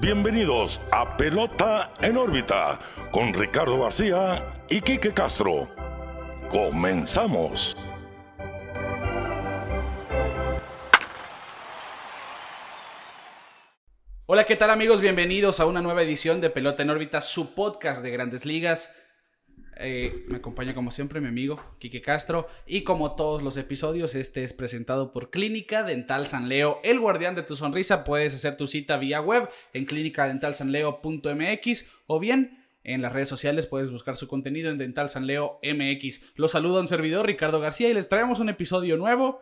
bienvenidos a Pelota en órbita con Ricardo García y Quique Castro. Comenzamos. Hola, ¿qué tal amigos? Bienvenidos a una nueva edición de Pelota en órbita, su podcast de grandes ligas. Eh, me acompaña como siempre mi amigo Quique Castro y como todos los episodios este es presentado por Clínica Dental San Leo, el guardián de tu sonrisa. Puedes hacer tu cita vía web en clínicadentalsanleo.mx o bien en las redes sociales puedes buscar su contenido en Dental San Leo MX. Los saluda un servidor Ricardo García y les traemos un episodio nuevo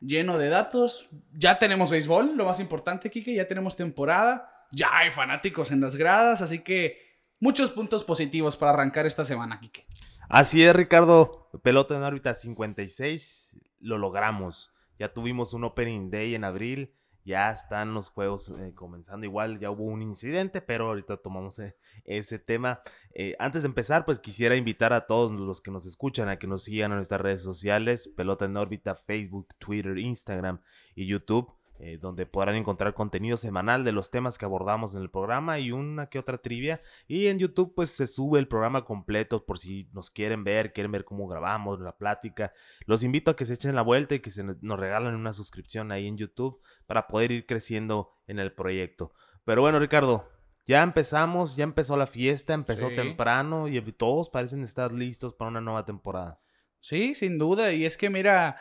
lleno de datos. Ya tenemos béisbol, lo más importante, Quique, ya tenemos temporada, ya hay fanáticos en las gradas, así que muchos puntos positivos para arrancar esta semana, Quique. Así es, Ricardo. Pelota en órbita 56, lo logramos. Ya tuvimos un Opening Day en abril. Ya están los juegos eh, comenzando. Igual ya hubo un incidente, pero ahorita tomamos eh, ese tema. Eh, antes de empezar, pues quisiera invitar a todos los que nos escuchan a que nos sigan en nuestras redes sociales: Pelota en órbita, Facebook, Twitter, Instagram y YouTube. Eh, donde podrán encontrar contenido semanal de los temas que abordamos en el programa y una que otra trivia. Y en YouTube pues se sube el programa completo por si nos quieren ver, quieren ver cómo grabamos la plática. Los invito a que se echen la vuelta y que se nos regalen una suscripción ahí en YouTube para poder ir creciendo en el proyecto. Pero bueno Ricardo, ya empezamos, ya empezó la fiesta, empezó temprano y todos parecen estar listos para una nueva temporada. Sí, sin duda. Y es que mira,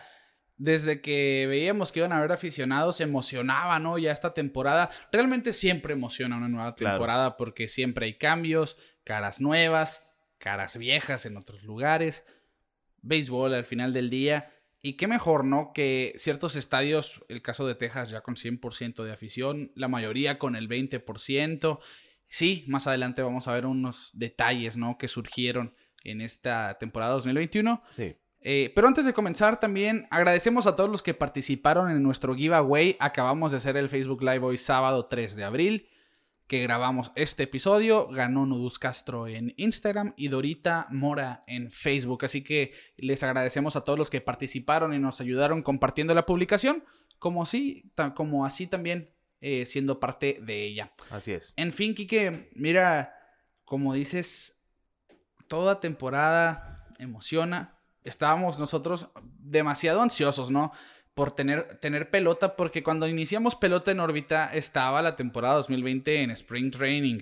desde que veíamos que iban a haber aficionados, se emocionaba, ¿no? Ya esta temporada, realmente siempre emociona una nueva temporada porque siempre hay cambios, caras nuevas, caras viejas en otros lugares, béisbol al final del día. Y qué mejor, ¿no? Que ciertos estadios, el caso de Texas ya con 100% de afición, la mayoría con el 20%. Sí, más adelante vamos a ver unos detalles, ¿no? Que surgieron en esta temporada 2021. Sí. Eh, pero antes de comenzar, también agradecemos a todos los que participaron en nuestro giveaway. Acabamos de hacer el Facebook Live hoy, sábado 3 de abril, que grabamos este episodio. Ganó Nudus Castro en Instagram y Dorita Mora en Facebook. Así que les agradecemos a todos los que participaron y nos ayudaron compartiendo la publicación, como así, como así también eh, siendo parte de ella. Así es. En fin, Kike, mira, como dices, toda temporada emociona estábamos nosotros demasiado ansiosos, ¿no? Por tener, tener pelota, porque cuando iniciamos pelota en órbita estaba la temporada 2020 en Spring Training.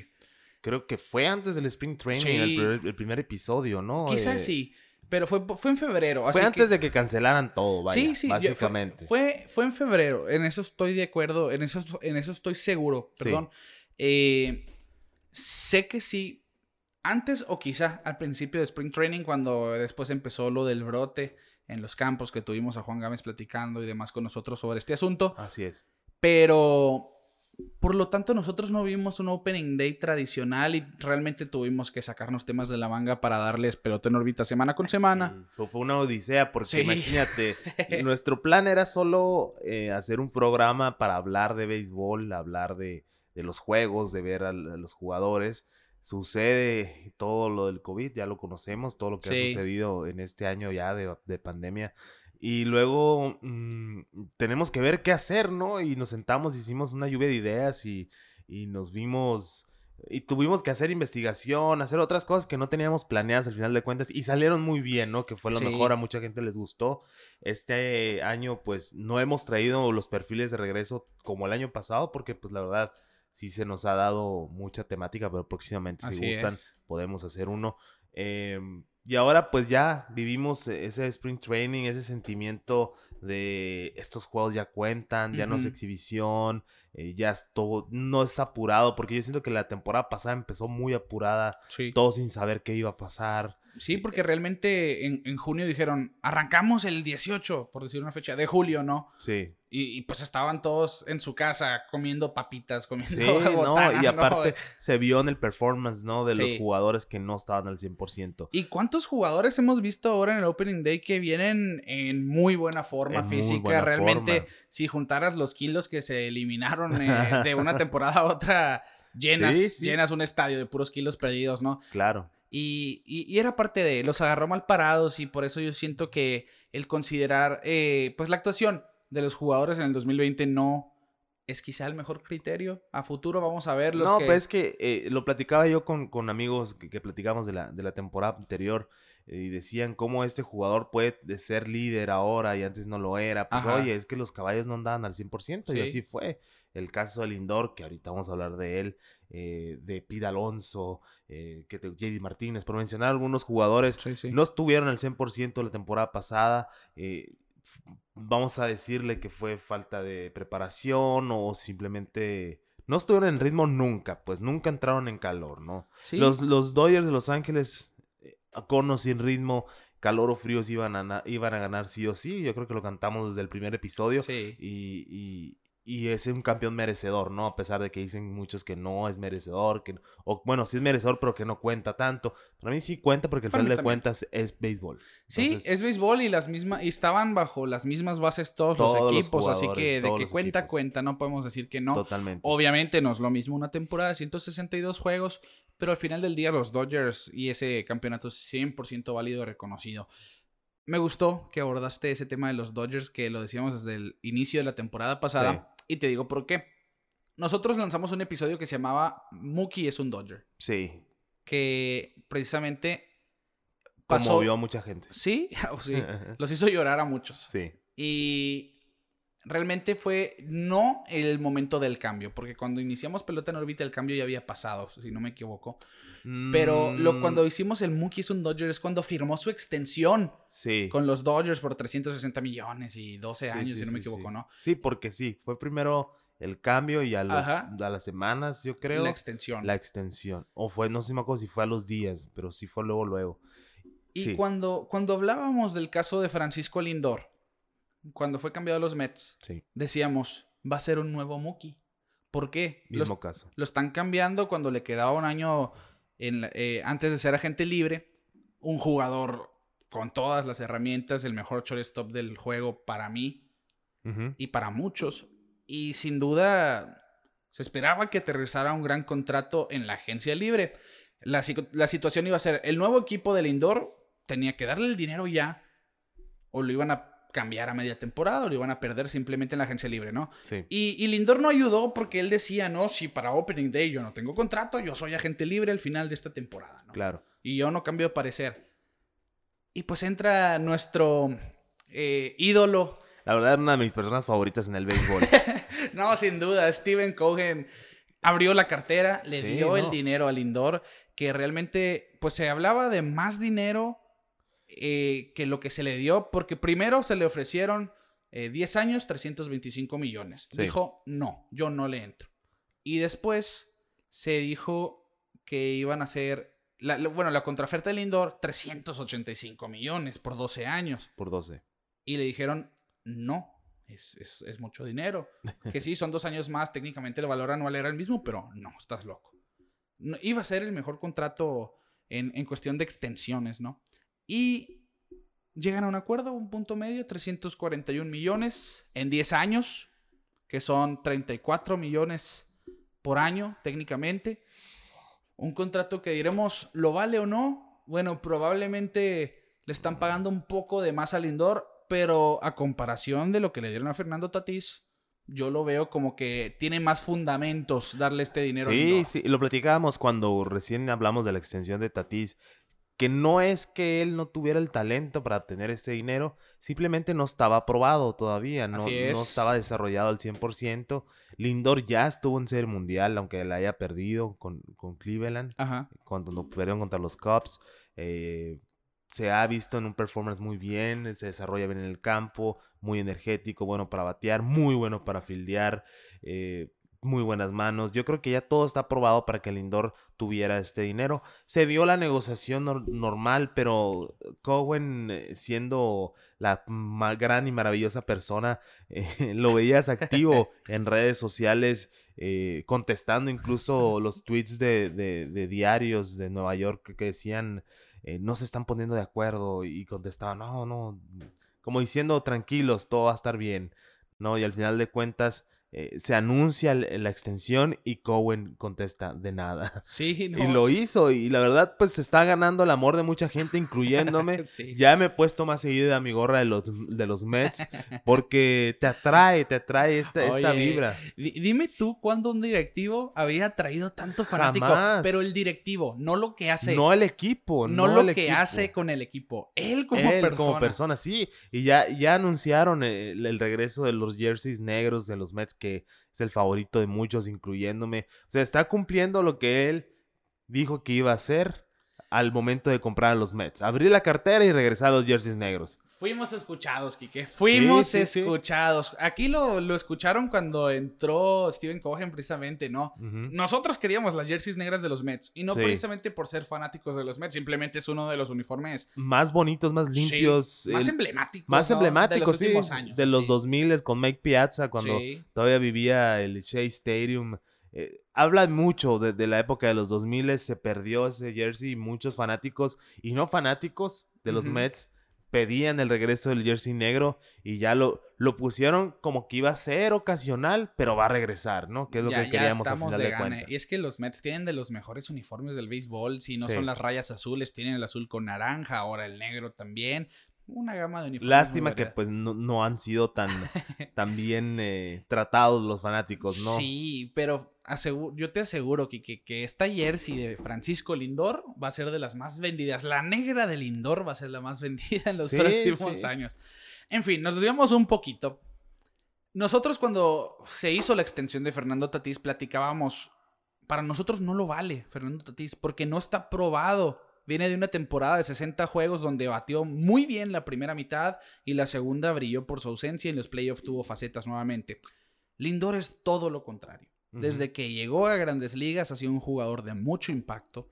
Creo que fue antes del Spring Training, el, primer, episodio, ¿no? Quizás eh, sí. Pero fue, fue en febrero. Fue antes de que cancelaran todo, vaya, sí, sí, básicamente. fue, fue, en febrero. En eso estoy de acuerdo. En eso, en eso estoy seguro. Perdón. Eh, sé que sí antes o quizá al principio de Spring Training, cuando después empezó lo del brote en los campos que tuvimos a Juan Gámez platicando y demás con nosotros sobre este asunto. Así es. Pero, por lo tanto, nosotros no vimos un Opening Day tradicional y realmente tuvimos que sacarnos temas de la manga para darles pelota en órbita semana con semana. fue una odisea porque imagínate, nuestro plan era solo eh, hacer un programa para hablar de béisbol, hablar de, los juegos, de ver a los jugadores sucede todo lo del COVID, ya lo conocemos, todo lo que ha sucedido en este año ya de, pandemia. Y luego mm, tenemos que ver qué hacer, ¿no? Y nos sentamos, hicimos una lluvia de ideas y, nos vimos y tuvimos que hacer investigación, hacer otras cosas que no teníamos planeadas al final de cuentas y salieron muy bien, ¿no? Que fue lo mejor, a mucha gente les gustó. Este año pues no hemos traído los perfiles de regreso como el año pasado porque pues la verdad sí se nos ha dado mucha temática, pero próximamente, si gustan, podemos hacer uno. Em, y ahora pues ya vivimos ese Spring Training, ese sentimiento de estos juegos ya cuentan, ya no es exhibición, eh, ya es todo, no es apurado, porque yo siento que la temporada pasada empezó muy apurada, todo sin saber qué iba a pasar. Sí, porque realmente en, en, junio dijeron, arrancamos el 18, por decir una fecha, de julio, ¿no? Sí. Y, pues estaban todos en su casa comiendo papitas, comiendo sí, no, y aparte se vio en el performance, ¿no? De los jugadores que no estaban al 100%. ¿Y cuántos jugadores hemos visto ahora en el Opening Day que vienen en muy buena forma física? Realmente, si juntaras los kilos que se eliminaron eh, de una temporada a otra, llenas, llenas un estadio de puros kilos perdidos, ¿no? Claro. Y, y, era parte de, los agarró mal parados y por eso yo siento que el considerar, eh, pues la actuación de los jugadores en el 2020 no, es quizá el mejor criterio. A futuro vamos a ver los No, que... pues es que eh, lo platicaba yo con, con amigos que, que platicamos de la, de la temporada anterior eh, y decían cómo este jugador puede de ser líder ahora y antes no lo era. Pues Ajá. oye, es que los caballos no andaban al 100% y Sí. así fue. El caso del Lindor, que ahorita vamos a hablar de él, eh, de Pete Alonso, eh, que te- JD Martínez, por mencionar algunos jugadores, Sí, sí. no estuvieron al 100% la temporada pasada. eh, vamos a decirle que fue falta de preparación o simplemente no estuvieron en ritmo nunca, pues nunca entraron en calor, ¿no? Sí. Los, los Dodgers de Los Ángeles, eh, con o sin ritmo, calor o fríos iban a, iban a ganar sí o sí. Yo creo que lo cantamos desde el primer episodio. Sí. Y, y- y es un campeón merecedor, ¿no? A pesar de que dicen muchos que no es merecedor, que no- o bueno, sí es merecedor, pero que no cuenta tanto. Para mí sí cuenta porque al final de cuentas es béisbol. Sí, es béisbol y las mismas y estaban bajo las mismas bases todos, Todos los los equipos, así que de que cuenta equipos. cuenta, no podemos decir que no. totalmente. Obviamente no es lo mismo una temporada de 162 juegos, pero al final del día los Dodgers y ese campeonato es 100% válido y reconocido. Me gustó que abordaste ese tema de los Dodgers, que lo decíamos desde el inicio de la temporada pasada, y te digo por qué. Nosotros lanzamos un episodio que se llamaba Mookie es un Dodger, Sí, que precisamente pasó... conmovió a mucha gente. Sí, o sí, los hizo llorar a muchos. sí. Y realmente fue no el momento del cambio, porque cuando iniciamos pelota en órbita el cambio ya había pasado, si no me equivoco. Pero lo, Mm, cuando hicimos el Mookie es un Dodger es cuando firmó su extensión Sí. con los Dodgers por 360 millones y 12 Sí, años, sí, si no me equivoco. ¿no? Sí, porque sí, fue primero el cambio y a, los- Ajá. a las semanas, yo creo, La extensión. la extensión. O fue, no sé si me acuerdo si fue a los días, pero sí fue luego, luego. Y sí. cuando, cuando hablábamos del caso de Francisco Lindor, cuando fue cambiado a los Mets, Sí, decíamos, va a ser un nuevo Mookie. ¿Por qué? Los- mismo caso. Lo están cambiando cuando le quedaba un año en la- eh, antes de ser agente libre. Un jugador con todas las herramientas, el mejor shortstop del juego para mí y para muchos. Y sin duda se esperaba que aterrizara un gran contrato en la agencia libre. La, la situación iba a ser, el nuevo equipo del Indoor tenía que darle el dinero ya o lo iban a cambiar a media temporada o lo iban a perder simplemente en la agencia libre, ¿no? Sí. Y, y Lindor no ayudó porque él decía, no, si para Opening Day yo no tengo contrato, yo soy agente libre al final de esta temporada, ¿no? Claro. Y yo no cambio de parecer. Y pues entra nuestro eh, ídolo, La verdad era una de mis personas favoritas en el béisbol. no, sin duda, Steven Cohen abrió la cartera, le Sí, dio el dinero a Lindor, que realmente, pues se hablaba de más dinero eh, que lo que se le dio, porque primero se le ofrecieron eh, 10 años, 325 millones. Sí. Dijo, no, yo no le entro. Y después se dijo que iban a ser, la- la- bueno, la contraoferta de Lindor, 385 millones por 12 años. por 12. Y le dijeron, no, es, es- es mucho dinero. Que sí, son dos años más, técnicamente el valor anual era el mismo, pero no, estás loco. No, iba a ser el mejor contrato en, en cuestión de extensiones, ¿no? Y llegan a un acuerdo, un punto medio, 341 millones en 10 años, que son 34 millones por año, técnicamente. Un contrato que diremos, ¿lo vale o no? Bueno, probablemente le están pagando un poco de más al Lindor, pero a comparación de lo que le dieron a Fernando Tatís, yo lo veo como que tiene más fundamentos darle este dinero a Sí, Lindor. sí, lo platicábamos cuando recién hablamos de la extensión de Tatís, que no es que él no tuviera el talento para obtener este dinero, simplemente no estaba aprobado todavía, no, no es. estaba desarrollado al 100%. Lindor ya estuvo en Serie Mundial, aunque la haya perdido con, con Cleveland, Ajá. cuando no perdieron contra los Cubs. eh, se ha visto en un performance muy bien, se desarrolla bien en el campo, muy energético, bueno para batear, muy bueno para fildear, eh, muy buenas manos. Yo creo que ya todo está aprobado para que Lindor tuviera este dinero. Se dio la negociación nor- normal, pero Cohen, eh, siendo la ma- gran y maravillosa persona, eh, lo veías activo en redes sociales, eh, contestando incluso los tweets de, de- de diarios de Nueva York que decían eh, no se están poniendo de acuerdo y contestaba no, no, como diciendo tranquilos, todo va a estar bien, ¿no? Y al final de cuentas eh, se anuncia la extensión y Cowen contesta de nada. Sí, Y lo hizo y la verdad pues se está ganando el amor de mucha gente, incluyéndome. Ya me he puesto más seguido a mi gorra de los, de los Mets porque te atrae, te atrae esta, esta vibra. Dime tú cuándo un directivo había traído tanto fanático, pero el directivo, no lo que hace. No el equipo, no, lo que hace con el equipo, él como él como persona, sí. Y ya, ya anunciaron el, el regreso de los jerseys negros de los Mets que es el favorito de muchos, incluyéndome. O sea, está cumpliendo lo que él dijo que iba a hacer al momento de comprar a los Mets. Abrir la cartera y regresar a los jerseys negros. Fuimos escuchados, Kike. Fuimos escuchados. Aquí lo, lo, escucharon cuando entró Steven Cohen, precisamente, ¿no? Nosotros queríamos las jerseys negras de los Mets. Y no precisamente por ser fanáticos de los Mets. Simplemente es uno de los uniformes más bonitos, más limpios. Más emblemáticos. Más emblemáticos, de los Años. De los 2000 con Mike Piazza, cuando todavía vivía el Shea Stadium. Eh, habla mucho de, la época de los 2000, se perdió ese jersey y muchos fanáticos y no fanáticos de los Mets pedían el regreso del jersey negro y ya lo, lo pusieron como que iba a ser ocasional, pero va a regresar, ¿no? Que es lo que queríamos al final de, cuentas. Y es que los Mets tienen de los mejores uniformes del béisbol, si no son las rayas azules, tienen el azul con naranja, ahora el negro también. Una gama de uniformes. Lástima que pues no, han sido tan, tan bien eh, tratados los fanáticos, ¿no? Sí, pero yo te aseguro que, que, esta jersey de Francisco Lindor va a ser de las más vendidas. La negra de Lindor va a ser la más vendida en los próximos años. En fin, nos desviamos un poquito. Nosotros cuando se hizo la extensión de Fernando Tatís platicábamos, para nosotros no lo vale Fernando Tatís porque no está probado. Viene de una temporada de 60 juegos donde batió muy bien la primera mitad y la segunda brilló por su ausencia y en los playoffs tuvo facetas nuevamente. Lindor es todo lo contrario. Desde que llegó a grandes ligas ha sido un jugador de mucho impacto,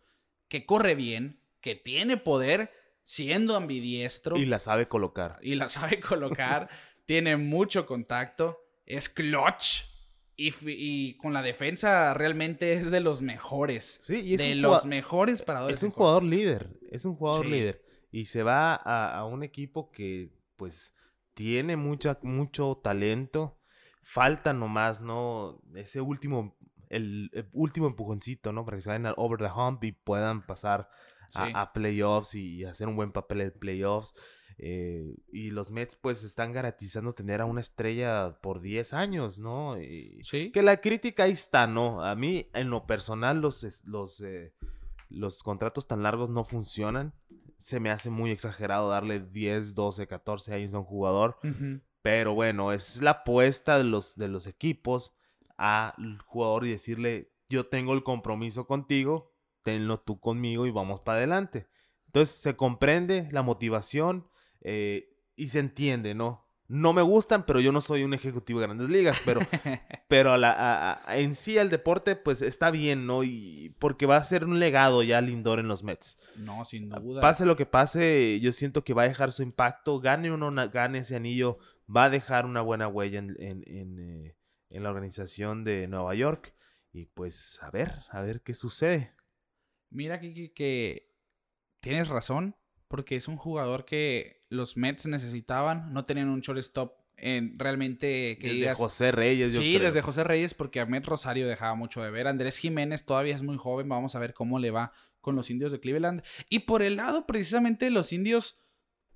que corre bien, que tiene poder, siendo ambidiestro. Y la sabe colocar. Y la sabe colocar, tiene mucho contacto, es clutch. Y, con la defensa realmente es de los mejores. Sí, y es de los mejores paradores. Es un jugador líder, es un jugador líder. Y se va a, a, un equipo que pues tiene mucha, mucho talento falta nomás, ¿no? Ese último, el, último empujoncito, ¿no? Para que se vayan al over the hump y puedan pasar a, playoffs y hacer un buen papel en playoffs. Eh, y los Mets pues están garantizando tener a una estrella por 10 años, ¿no? sí. Que la crítica ahí está, ¿no? A mí en lo personal los, los, eh, los contratos tan largos no funcionan. Se me hace muy exagerado darle 10, 12, 14 años a un jugador. Pero bueno, es la apuesta de los, de los equipos al jugador y decirle, yo tengo el compromiso contigo, tenlo tú conmigo y vamos para adelante. Entonces se comprende la motivación eh, y se entiende, ¿no? No me gustan, pero yo no soy un ejecutivo de grandes ligas, pero, pero la, en sí el deporte pues está bien, ¿no? Y porque va a ser un legado ya Lindor en los Mets. No, sin duda. Pase lo que pase, yo siento que va a dejar su impacto, gane o no gane ese anillo, va a dejar una buena huella en, eh, en, la organización de Nueva York. Y pues a ver, a ver qué sucede. Mira, Kiki, que tienes razón, porque es un jugador que los Mets necesitaban, no tenían un shortstop en realmente que desde José Reyes yo sí desde José Reyes porque Ahmed Rosario dejaba mucho de ver. Andrés Jiménez todavía es muy joven vamos a ver cómo le va con los indios de Cleveland. Y por el lado precisamente los indios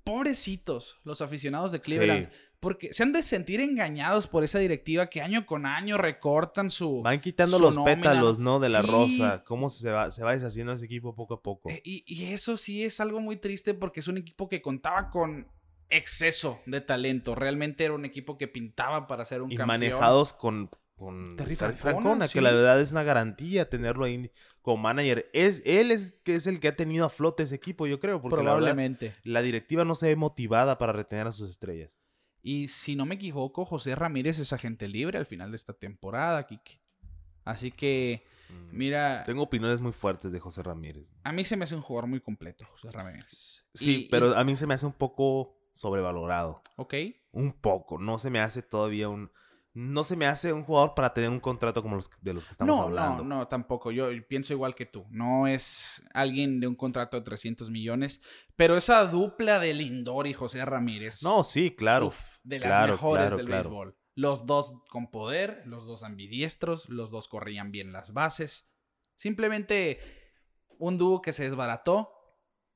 pobrecitos los aficionados de Cleveland porque se han de sentir engañados por esa directiva que año con año recortan su. Van quitando los pétalos, ¿no? De la rosa. Cómo se va, se va deshaciendo ese equipo poco a poco. Eh, y, eso sí es algo muy triste porque es un equipo que contaba con exceso de talento. Realmente era un equipo que pintaba para ser un y manejados con. Con Terry Francona, que la verdad es una garantía tenerlo ahí como manager. Es, él es, es el que ha tenido a flote ese equipo, yo creo. Porque Probablemente. la directiva no se ve motivada para retener a sus estrellas. Y si no me equivoco, José Ramírez es agente libre al final de esta temporada, Kike. Así que, mm, mira. Tengo opiniones muy fuertes de José Ramírez. A mí se me hace un jugador muy completo, José Ramírez. Sí, pero a mí se me hace un poco sobrevalorado. Ok. Un poco. No se me hace todavía un no se me hace un jugador para tener un contrato como los de los que estamos hablando. No, no, tampoco. Yo pienso igual que tú. No es alguien de un contrato de 300 millones, pero esa dupla de Lindor y José Ramírez. No, sí, claro. de las mejores del béisbol. Los dos con poder, los dos ambidiestros, los dos corrían bien las bases. Simplemente un dúo que se desbarató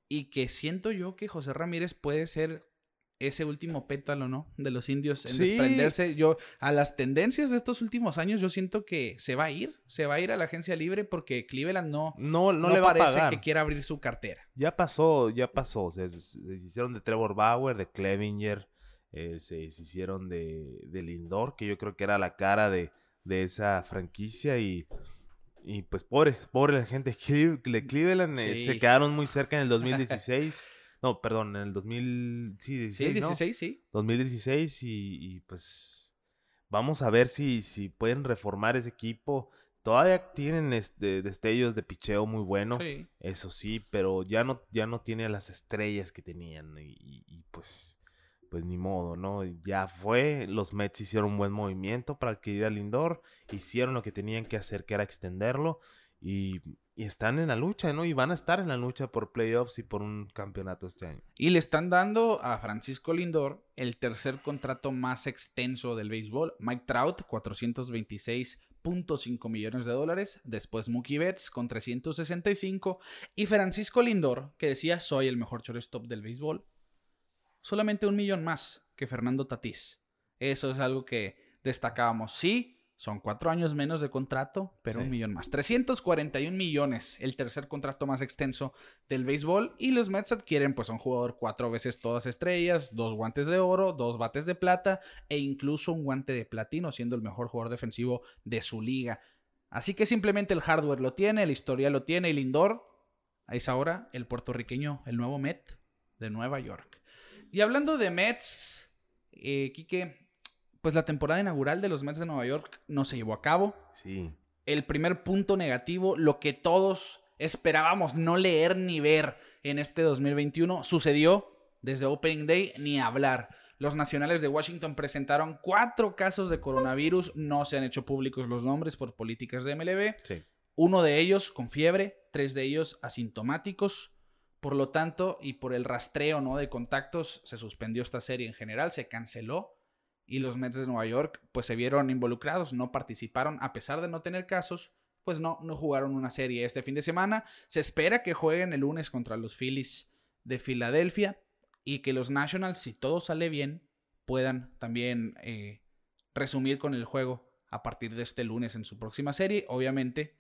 y que siento yo que José Ramírez puede ser ese último pétalo, ¿no? De los indios en desprenderse. Yo, a las tendencias de estos últimos años, yo siento que se va a ir, se va a ir a la agencia libre porque Cleveland no, no, no, le va parece que quiera abrir su cartera. Ya pasó, ya pasó. Se, hicieron de Trevor Bauer, de Clevinger, eh, se, hicieron de, de, Lindor, que yo creo que era la cara de, de esa franquicia y... Y pues pobre, pobre la gente de Cleveland, eh, se quedaron muy cerca en el 2016. No, perdón, en el 2016. Sí, 16, sí. 2016 y, pues vamos a ver si, si pueden reformar ese equipo. Todavía tienen este, destellos de picheo muy bueno, eso sí, pero ya no, ya no tiene las estrellas que tenían y, pues, pues ni modo, ¿no? Ya fue, los Mets hicieron un buen movimiento para adquirir al Lindor, hicieron lo que tenían que hacer, que era extenderlo y y están en la lucha, ¿no? Y van a estar en la lucha por playoffs y por un campeonato este año. Y le están dando a Francisco Lindor el tercer contrato más extenso del béisbol. Mike Trout, 426.5 millones de dólares. Después Mookie Betts con 365. Y Francisco Lindor, que decía soy el mejor shortstop del béisbol. Solamente un millón más que Fernando Tatís. Eso es algo que destacábamos. Sí, son cuatro años menos de contrato, pero un millón más. 341 millones, el tercer contrato más extenso del béisbol. Y los Mets adquieren, pues, a un jugador cuatro veces todas estrellas, dos guantes de oro, dos bates de plata e incluso un guante de platino, siendo el mejor jugador defensivo de su liga. Así que simplemente el hardware lo tiene, la historia lo tiene, el indoor es ahora el puertorriqueño, el nuevo Met de Nueva York. Y hablando de Mets, eh, Quique, pues la temporada inaugural de los Mets de Nueva York no se llevó a cabo. Sí. El primer punto negativo, lo que todos esperábamos no leer ni ver en este 2021, sucedió desde Opening Day ni hablar. Los nacionales de Washington presentaron cuatro casos de coronavirus, no se han hecho públicos los nombres por políticas de MLB. Sí. Uno de ellos con fiebre, tres de ellos asintomáticos. Por lo tanto, y por el rastreo ¿no? de contactos, se suspendió esta serie en general, se canceló y los Mets de Nueva York pues se vieron involucrados, no participaron a pesar de no tener casos, pues no, no jugaron una serie este fin de semana. Se espera que jueguen el lunes contra los Phillies de Filadelfia y que los Nationals, si todo sale bien, puedan también eh, resumir con el juego a partir de este lunes en su próxima serie, obviamente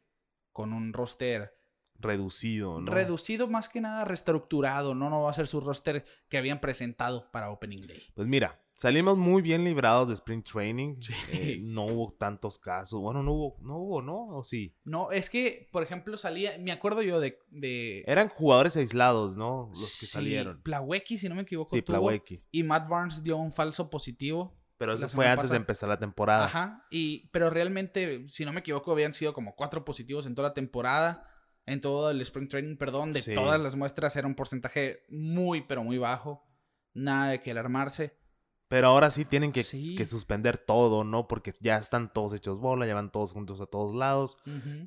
con un roster reducido, ¿no? Reducido más que nada reestructurado, no no va a ser su roster que habían presentado para Opening Day. Pues mira, Salimos muy bien librados de Spring Training. Eh, no hubo tantos casos. Bueno, no hubo, no hubo, ¿no? ¿O sí? No, es que, por ejemplo, salía, me acuerdo yo de... de... Eran jugadores aislados, ¿no? Los que salieron. Plawecki, si no me equivoco, sí, tuvo. Y Matt Barnes dio un falso positivo. Pero eso fue antes de empezar la temporada. Ajá. Y, pero realmente, si no me equivoco, habían sido como cuatro positivos en toda la temporada. En todo el Spring Training, perdón. De todas las muestras era un porcentaje muy, pero muy bajo. Nada de que alarmarse. Pero ahora sí tienen que, suspender todo, ¿no? Porque ya están todos hechos bola, ya van todos juntos a todos lados.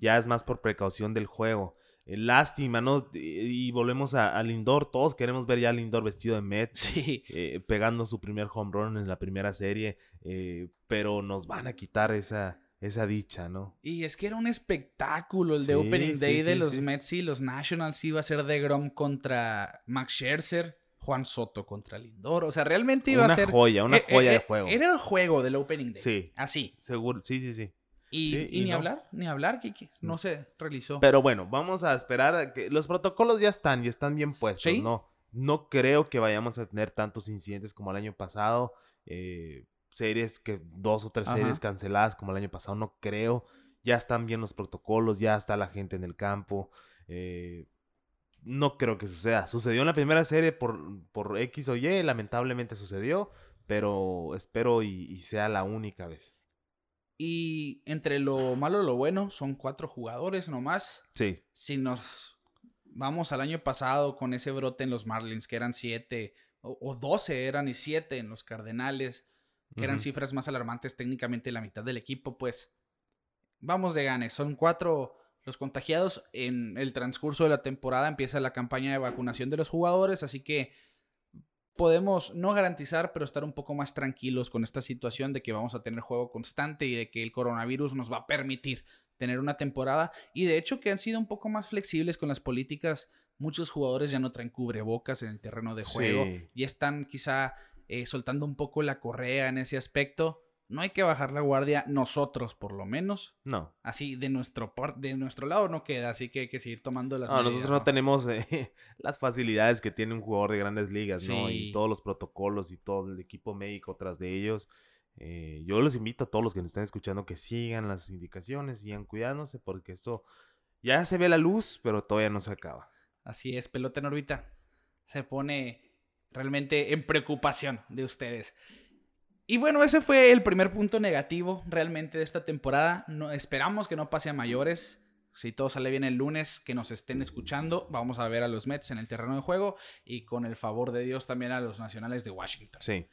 Ya es más por precaución del juego. Eh, lástima, ¿no? Y, volvemos a, Lindor. Todos queremos ver ya a Lindor vestido de Met. Sí. Eh, pegando su primer home run en la primera serie. Eh, pero nos van a quitar esa, esa dicha, ¿no? Y es que era un espectáculo el de Opening Day de los Mets y los Nationals. Iba a ser de Grom contra Max Scherzer. Juan Soto contra Lindor. O sea, realmente iba a ser. Una joya, una eh, joya de eh, juego. Era el juego del Opening Day. Sí. Así. Seguro, sí, sí, sí. Y, ni hablar, ni hablar, Kiki. No se realizó. Pero bueno, vamos a esperar a que. Los protocolos ya están y están bien puestos, ¿no? No creo que vayamos a tener tantos incidentes como el año pasado. Eh, series que. Dos o tres series canceladas como el año pasado, no creo. Ya están bien los protocolos, ya está la gente en el campo. Eh, no creo que suceda. Sucedió en la primera serie por, por X o Y, lamentablemente sucedió, pero espero y, sea la única vez. Y entre lo malo y lo bueno, son cuatro jugadores nomás. Sí. Si nos vamos al año pasado con ese brote en los Marlins, que eran siete, o, doce eran y siete en los Cardenales, que eran cifras más alarmantes técnicamente la mitad del equipo, pues vamos de ganes. Son cuatro los contagiados. En el transcurso de la temporada empieza la campaña de vacunación de los jugadores, así que podemos no garantizar, pero estar un poco más tranquilos con esta situación de que vamos a tener juego constante y de que el coronavirus nos va a permitir tener una temporada y de hecho que han sido un poco más flexibles con las políticas. Muchos jugadores ya no traen cubrebocas en el terreno de juego y están quizá eh, soltando un poco la correa en ese aspecto. No hay que bajar la guardia, nosotros por lo menos. No. Así de nuestro de nuestro lado no queda, así que hay que seguir tomando las No, nosotros no, tenemos eh, las facilidades que tiene un jugador de grandes ligas, ¿no? Y todos los protocolos y todo el equipo médico tras de ellos. Eh, yo los invito a todos los que nos están escuchando que sigan las indicaciones, sigan cuidándose, porque esto ya se ve la luz, pero todavía no se acaba. Así es, pelota en órbita. Se pone realmente en preocupación de ustedes. Y bueno, ese fue el primer punto negativo realmente de esta temporada. No, esperamos que no pase a mayores. Si todo sale bien el lunes, que nos estén escuchando, vamos a ver a los Mets en el terreno de juego y con el favor de Dios también a los nacionales de Washington. Sí.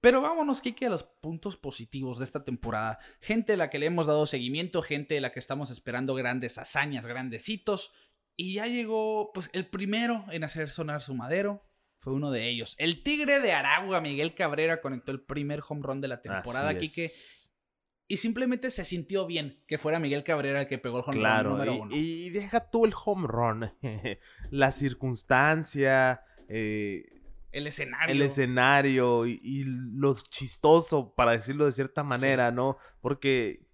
Pero vámonos, Kike, a los puntos positivos de esta temporada. Gente a la que le hemos dado seguimiento, gente a la que estamos esperando grandes hazañas, grandecitos. Y ya llegó, pues, el primero en hacer sonar su madero fue uno de ellos. El Tigre de Aragua, Miguel Cabrera, conectó el primer home run de la temporada, Kike. Y simplemente se sintió bien que fuera Miguel Cabrera el que pegó el home run número uno. Y deja tú el home run. la circunstancia. Eh, el escenario. El escenario y, y, lo chistoso, para decirlo de cierta manera, ¿no? Porque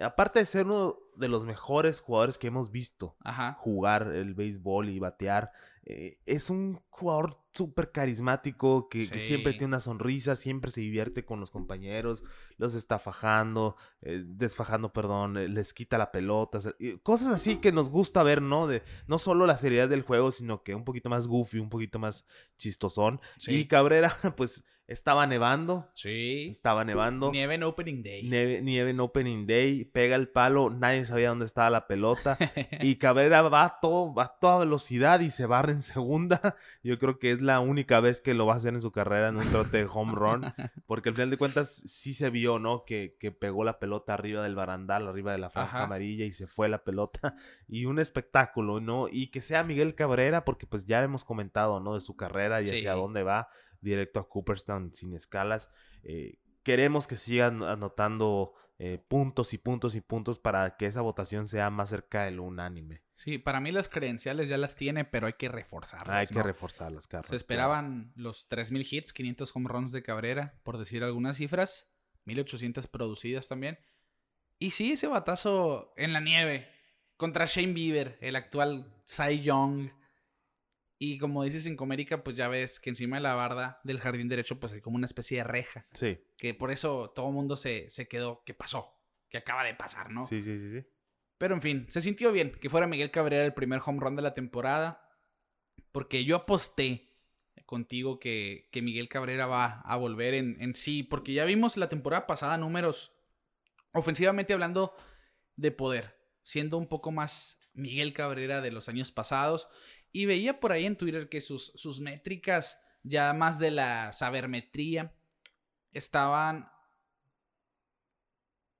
aparte de ser uno de los mejores jugadores que hemos visto jugar el béisbol y batear, eh, es un jugador súper carismático que, siempre tiene una sonrisa, siempre se divierte con los compañeros, los está fajando, eh, desfajando, perdón, eh, les quita la pelota, cosas así que nos gusta ver, ¿no? De no solo la seriedad del juego, sino que un poquito más goofy, un poquito más chistosón. Y Cabrera, pues estaba nevando. Sí. Estaba nevando. Nieve en Opening Day. Nieve, en Opening Day. Pega el palo. Nadie sabía dónde estaba la pelota. y Cabrera va a, todo, va a toda velocidad y se barra en segunda. Yo creo que es la única vez que lo va a hacer en su carrera en un trote de home run. Porque al final de cuentas sí se vio, ¿no? Que, que pegó la pelota arriba del barandal, arriba de la franja amarilla y se fue la pelota. Y un espectáculo, ¿no? Y que sea Miguel Cabrera, porque pues ya hemos comentado, ¿no? De su carrera y hacia dónde va directo a Cooperstown sin escalas. Eh, queremos que sigan anotando eh, puntos y puntos y puntos para que esa votación sea más cerca del unánime. Sí, para mí las credenciales ya las tiene, pero hay que reforzarlas. Hay que reforzarlas, Carlos. Se esperaban los 3.000 hits, 500 home runs de Cabrera, por decir algunas cifras, 1.800 producidas también. Y sí, ese batazo en la nieve contra Shane Bieber, el actual Cy Young y como dices en Comérica, pues ya ves que encima de la barda del jardín derecho, pues hay como una especie de reja. Sí. Que por eso todo el mundo se, se quedó. ¿Qué pasó? Que acaba de pasar, ¿no? Sí, sí, sí, sí. Pero en fin, se sintió bien que fuera Miguel Cabrera el primer home run de la temporada. Porque yo aposté contigo que, que Miguel Cabrera va a volver en, en sí. Porque ya vimos la temporada pasada números, ofensivamente hablando, de poder. Siendo un poco más Miguel Cabrera de los años pasados. Y veía por ahí en Twitter que sus, sus métricas, ya más de la sabermetría, estaban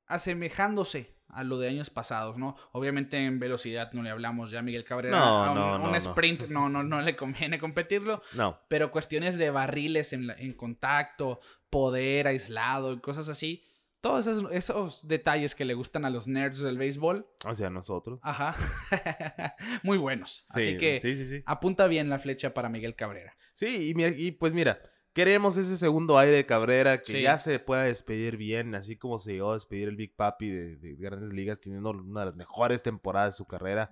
asemejándose a lo de años pasados, ¿no? Obviamente en velocidad no le hablamos ya a Miguel Cabrera. No, un, sprint no. no, no, le conviene competirlo. No. Pero cuestiones de barriles en, en contacto, poder aislado y cosas así, todos esos, detalles que le gustan a los nerds del béisbol. O sea, nosotros. Ajá. Muy buenos. Así que apunta bien la flecha para Miguel Cabrera. Sí, y, y pues mira, queremos ese segundo aire de Cabrera que ya se pueda despedir bien, así como se llegó a despedir el Big Papi de, Grandes Ligas, teniendo una de las mejores temporadas de su carrera.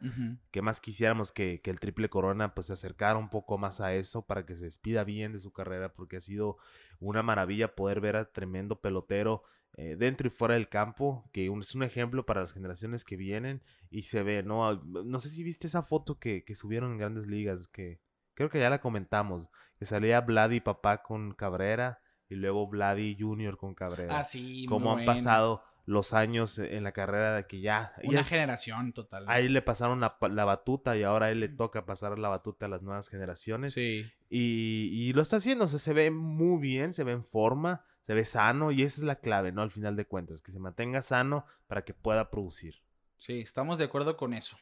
Que más quisiéramos que, que, el Triple Corona pues se acercara un poco más a eso para que se despida bien de su carrera, porque ha sido una maravilla poder ver a tremendo pelotero eh, dentro y fuera del campo, que es un ejemplo para las generaciones que vienen y se ve, ¿no? No sé si viste esa foto que, subieron en grandes ligas, que creo que ya la comentamos, que salía Vladi papá con Cabrera y luego Vladi Junior con Cabrera. Ah, sí, Cómo han pasado los años en la carrera de que ya... Una generación total. Ahí le pasaron la, batuta y ahora a él le toca pasar la batuta a las nuevas generaciones. Sí. Y, y lo está haciendo, o sea, se ve muy bien, se ve en forma se ve sano y esa es la clave, ¿no? Al final de cuentas, que se mantenga sano para que pueda producir. Sí, estamos de acuerdo con eso.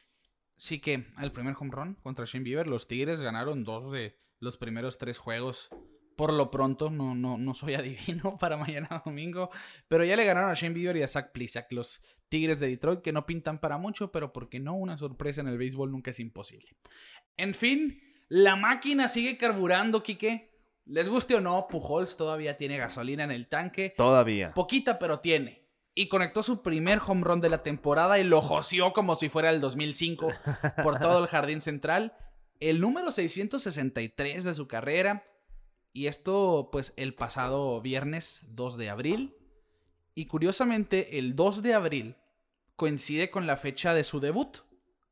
Sí que al primer home run contra Shane Bieber, los Tigres ganaron dos de los primeros tres juegos por lo pronto, no, no, no soy adivino para mañana domingo, pero ya le ganaron a Shane Bieber y a Zach Plisak, los Tigres de Detroit, que no pintan para mucho, pero porque no, una sorpresa en el béisbol nunca es imposible. En fin, la máquina sigue carburando, Quique. Les guste o no, Pujols todavía tiene gasolina en el tanque. Todavía. Poquita, pero tiene. Y conectó su primer home run de la temporada y lo joció como si fuera el 2005 por todo el jardín central. El número 663 de su carrera. Y esto, pues, el pasado viernes 2 de abril. Y curiosamente, el 2 de abril coincide con la fecha de su debut.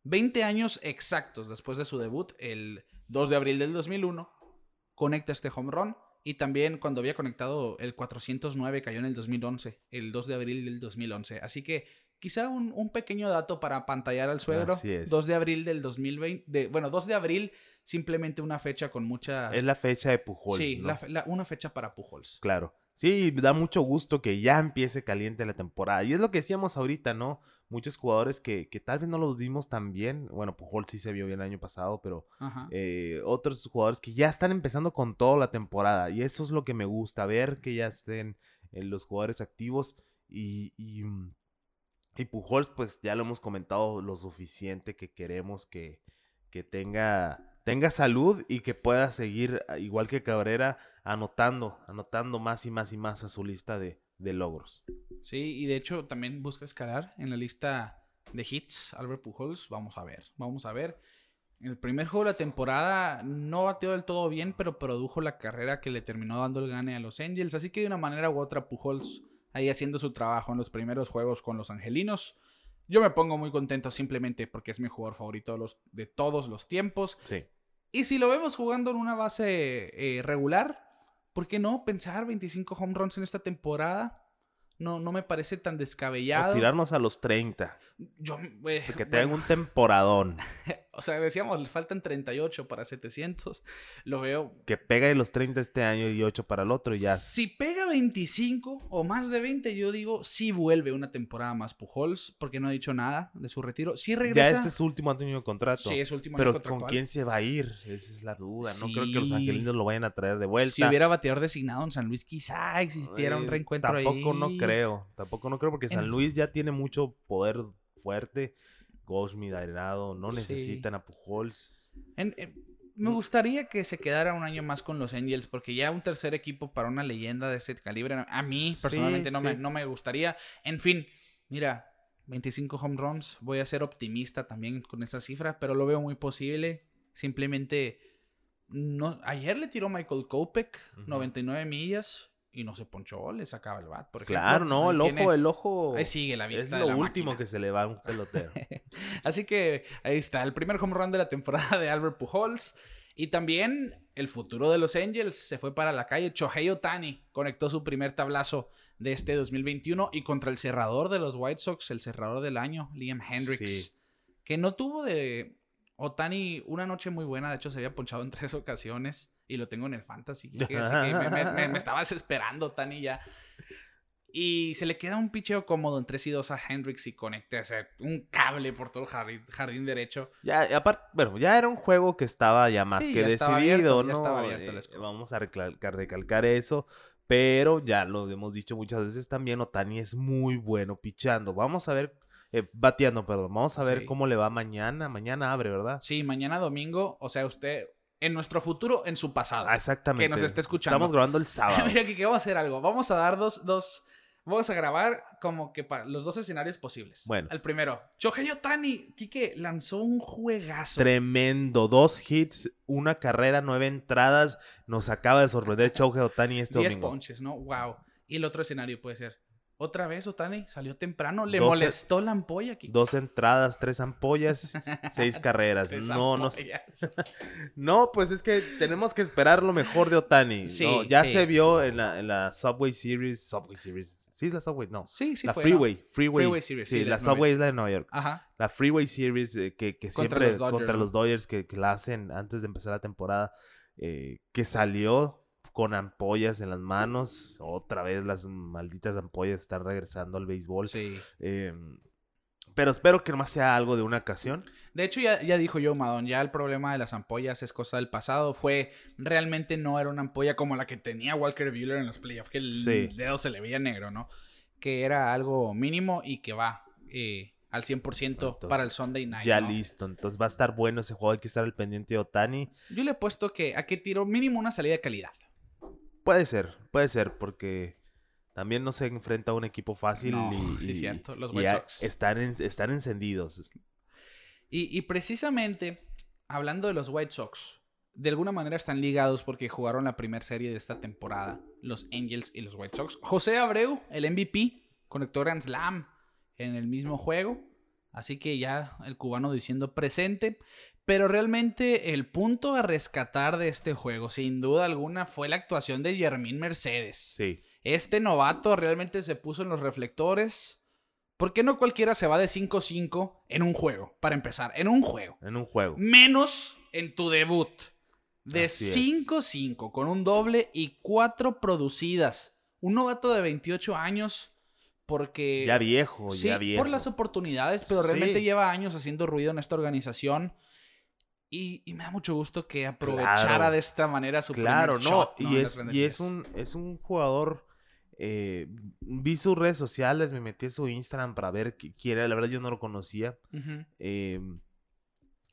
20 años exactos después de su debut, el 2 de abril del 2001, conecta este home run. Y también cuando había conectado el 409 cayó en el 2011, el 2 de abril del 2011. Así que quizá un, pequeño dato para pantallar al suegro. Así es. 2 de abril del 2020. bueno, 2 de abril, simplemente una fecha con mucha... Es la fecha de Pujols. Sí, una fecha para Pujols. Claro. Sí, da mucho gusto que ya empiece caliente la temporada. Y es lo que decíamos ahorita, ¿no? Muchos jugadores que, que tal vez no los vimos tan bien. Bueno, Pujol sí se vio bien el año pasado, pero eh, otros jugadores que ya están empezando con toda la temporada. Y eso es lo que me gusta, ver que ya estén eh, los jugadores activos. Y, y, mm, y Pujols, pues ya lo hemos comentado lo suficiente que queremos que, que tenga tenga salud y que pueda seguir, ah, igual que Cabrera, anotando, anotando más y más y más a su lista de, logros. Sí, y de hecho también busca escalar en la lista de hits Albert Pujols. Vamos a ver, vamos a ver. El primer juego de la temporada no bateó del todo bien, pero produjo la carrera que le terminó dando el gane a los Angels. Así que de una manera u otra, Pujols ahí haciendo su trabajo en los primeros juegos con los Angelinos. Yo me pongo muy contento simplemente porque es mi jugador favorito de, los, de todos los tiempos. Sí. Y si lo vemos jugando en una base eh, regular, ¿por qué no pensar 25 home runs en esta temporada? No, no me parece tan descabellado. tirarnos a los 30. Yo, eh, que tengan un temporadón. o sea, decíamos, le faltan 38 para 700. Lo veo. Que pega de los 30 este año y 8 para el otro y ya. Si pega 25 o más de 20, yo digo, sí vuelve una temporada más Pujols, porque no ha dicho nada de su retiro. Sí regresa. Ya este es su último año de contrato. Sí, es su último año de contrato. Pero ¿con quién se va a ir? Esa es la duda. No creo que los angelinos lo vayan a traer de vuelta. Si hubiera bateador designado en San Luis, quizá existiera un reencuentro ahí. Tampoco no creo. Tampoco no creo, porque San Luis ya tiene mucho poder fuerte. Goldschmidt, Arenado, no necesitan a Pujols. Me gustaría que se quedara un año más con los Angels, porque ya un tercer equipo para una leyenda de ese calibre, a mí personalmente no, me, no me gustaría. En fin, mira, 25 home runs, voy a ser optimista también con esa cifra, pero lo veo muy posible. Simplemente, no, ayer le tiró Michael Kopek, 99 millas y no se ponchó, le sacaba el bat. Por claro, no, el ojo, el ojo. Ahí sigue la vista. Es lo último que se le va a un pelotero. Así que ahí está, el primer home run de la temporada de Albert Pujols. Y también el futuro de los Angels se fue para la calle. Chohei Otani conectó su primer tablazo de este 2021 y contra el cerrador de los White Sox, el cerrador del año, Liam Hendricks, que no tuvo de Otani una noche muy buena, de hecho se había ponchado en tres ocasiones y lo tengo en el fantasy. así que me, estaba desesperando, Tani, ya. Y se le queda un picheo cómodo en 3 y 2 a Hendrix y conecta un cable por todo el jardín, derecho. Ya, aparte, bueno, ya era un juego que estaba ya más que decidido, ¿no? estaba abierto eh, vamos a recalcar, recalcar eso. Pero ya lo hemos dicho muchas veces también, Otani es muy bueno pichando. Vamos a ver eh, bateando, perdón. Vamos a ver cómo le va mañana. Mañana abre, ¿verdad? Sí, mañana domingo. O sea, usted, en nuestro futuro, en su pasado. Exactamente. Que nos esté escuchando. Estamos grabando el sábado. Mira, que vamos a hacer algo. Vamos a dar dos, dos. Vamos a grabar como que para los dos escenarios posibles. Bueno. El primero, Shohei Otani. Kike lanzó un juegazo. Tremendo. Dos hits, una carrera, nueve entradas. Nos acaba de sorprender Shohei Otani este Diez domingo. ponches, ¿no? Wow. Y el otro escenario puede ser otra vez Otani salió temprano, le molestó la ampolla aquí. Dos entradas, tres ampollas, seis carreras. no, no. no, pues es que tenemos que esperar lo mejor de Otani. Sí, ya se vio en la, en la, Subway Series. Subway Series. Sí, es la Subway, no. Sí, sí. La Freeway, Freeway. Freeway. Series. Sí, la Subway es la de Nueva York. Ajá. La Freeway Series eh, que, que siempre contra los Dodgers que, que, la hacen antes de empezar la temporada. Eh, que salió con ampollas en las manos. Otra vez las malditas ampollas están regresando al béisbol. Sí. Em, Pero espero que nomás sea algo de una ocasión. De hecho, ya, ya dijo Joe Madon, ya el problema de las ampollas es cosa del pasado. Fue, realmente no era una ampolla como la que tenía Walker Buehler en los playoffs, que el Sí. dedo se le veía negro, ¿no? Que era algo mínimo y que va eh, al 100% Entonces, para el Sunday Night. ya ¿no? listo. Entonces va a estar bueno ese juego. Hay que estar al pendiente de Otani. Yo le he puesto que a que tiro mínimo una salida de calidad. Puede ser, puede ser, porque también no se enfrenta a un equipo fácil No, y, sí, y- cierto, los White Sox. están, en- están encendidos. Y, y precisamente, hablando de los White Sox, de alguna manera están ligados porque jugaron la primera serie de esta temporada, los Angels y los White Sox. José Abreu, el MVP, conectó Grand Slam en el mismo juego. Así que ya el cubano diciendo presente. Pero realmente el punto a rescatar de este juego, sin duda alguna, fue la actuación de Jermín Mercedes. Sí. Este novato realmente se puso en los reflectores. ¿Por qué no cualquiera se va de 5-5 en un juego? Para empezar, en un juego. En un juego. Menos en tu debut. De Así es. 5-5 con un doble y cuatro producidas. Un novato de 28 años porque... Ya viejo, Sí, ya viejo. por las oportunidades, pero Sí. realmente lleva años haciendo ruido en esta organización. Y, y me da mucho gusto que aprovechara Claro. de esta manera su Claro, primer no. shot, ¿no? Y, es, y es, un, es un jugador. eh, vi sus redes sociales, me metí a su Instagram para ver qui- quién era. La verdad, yo no lo conocía. Ujú. eh,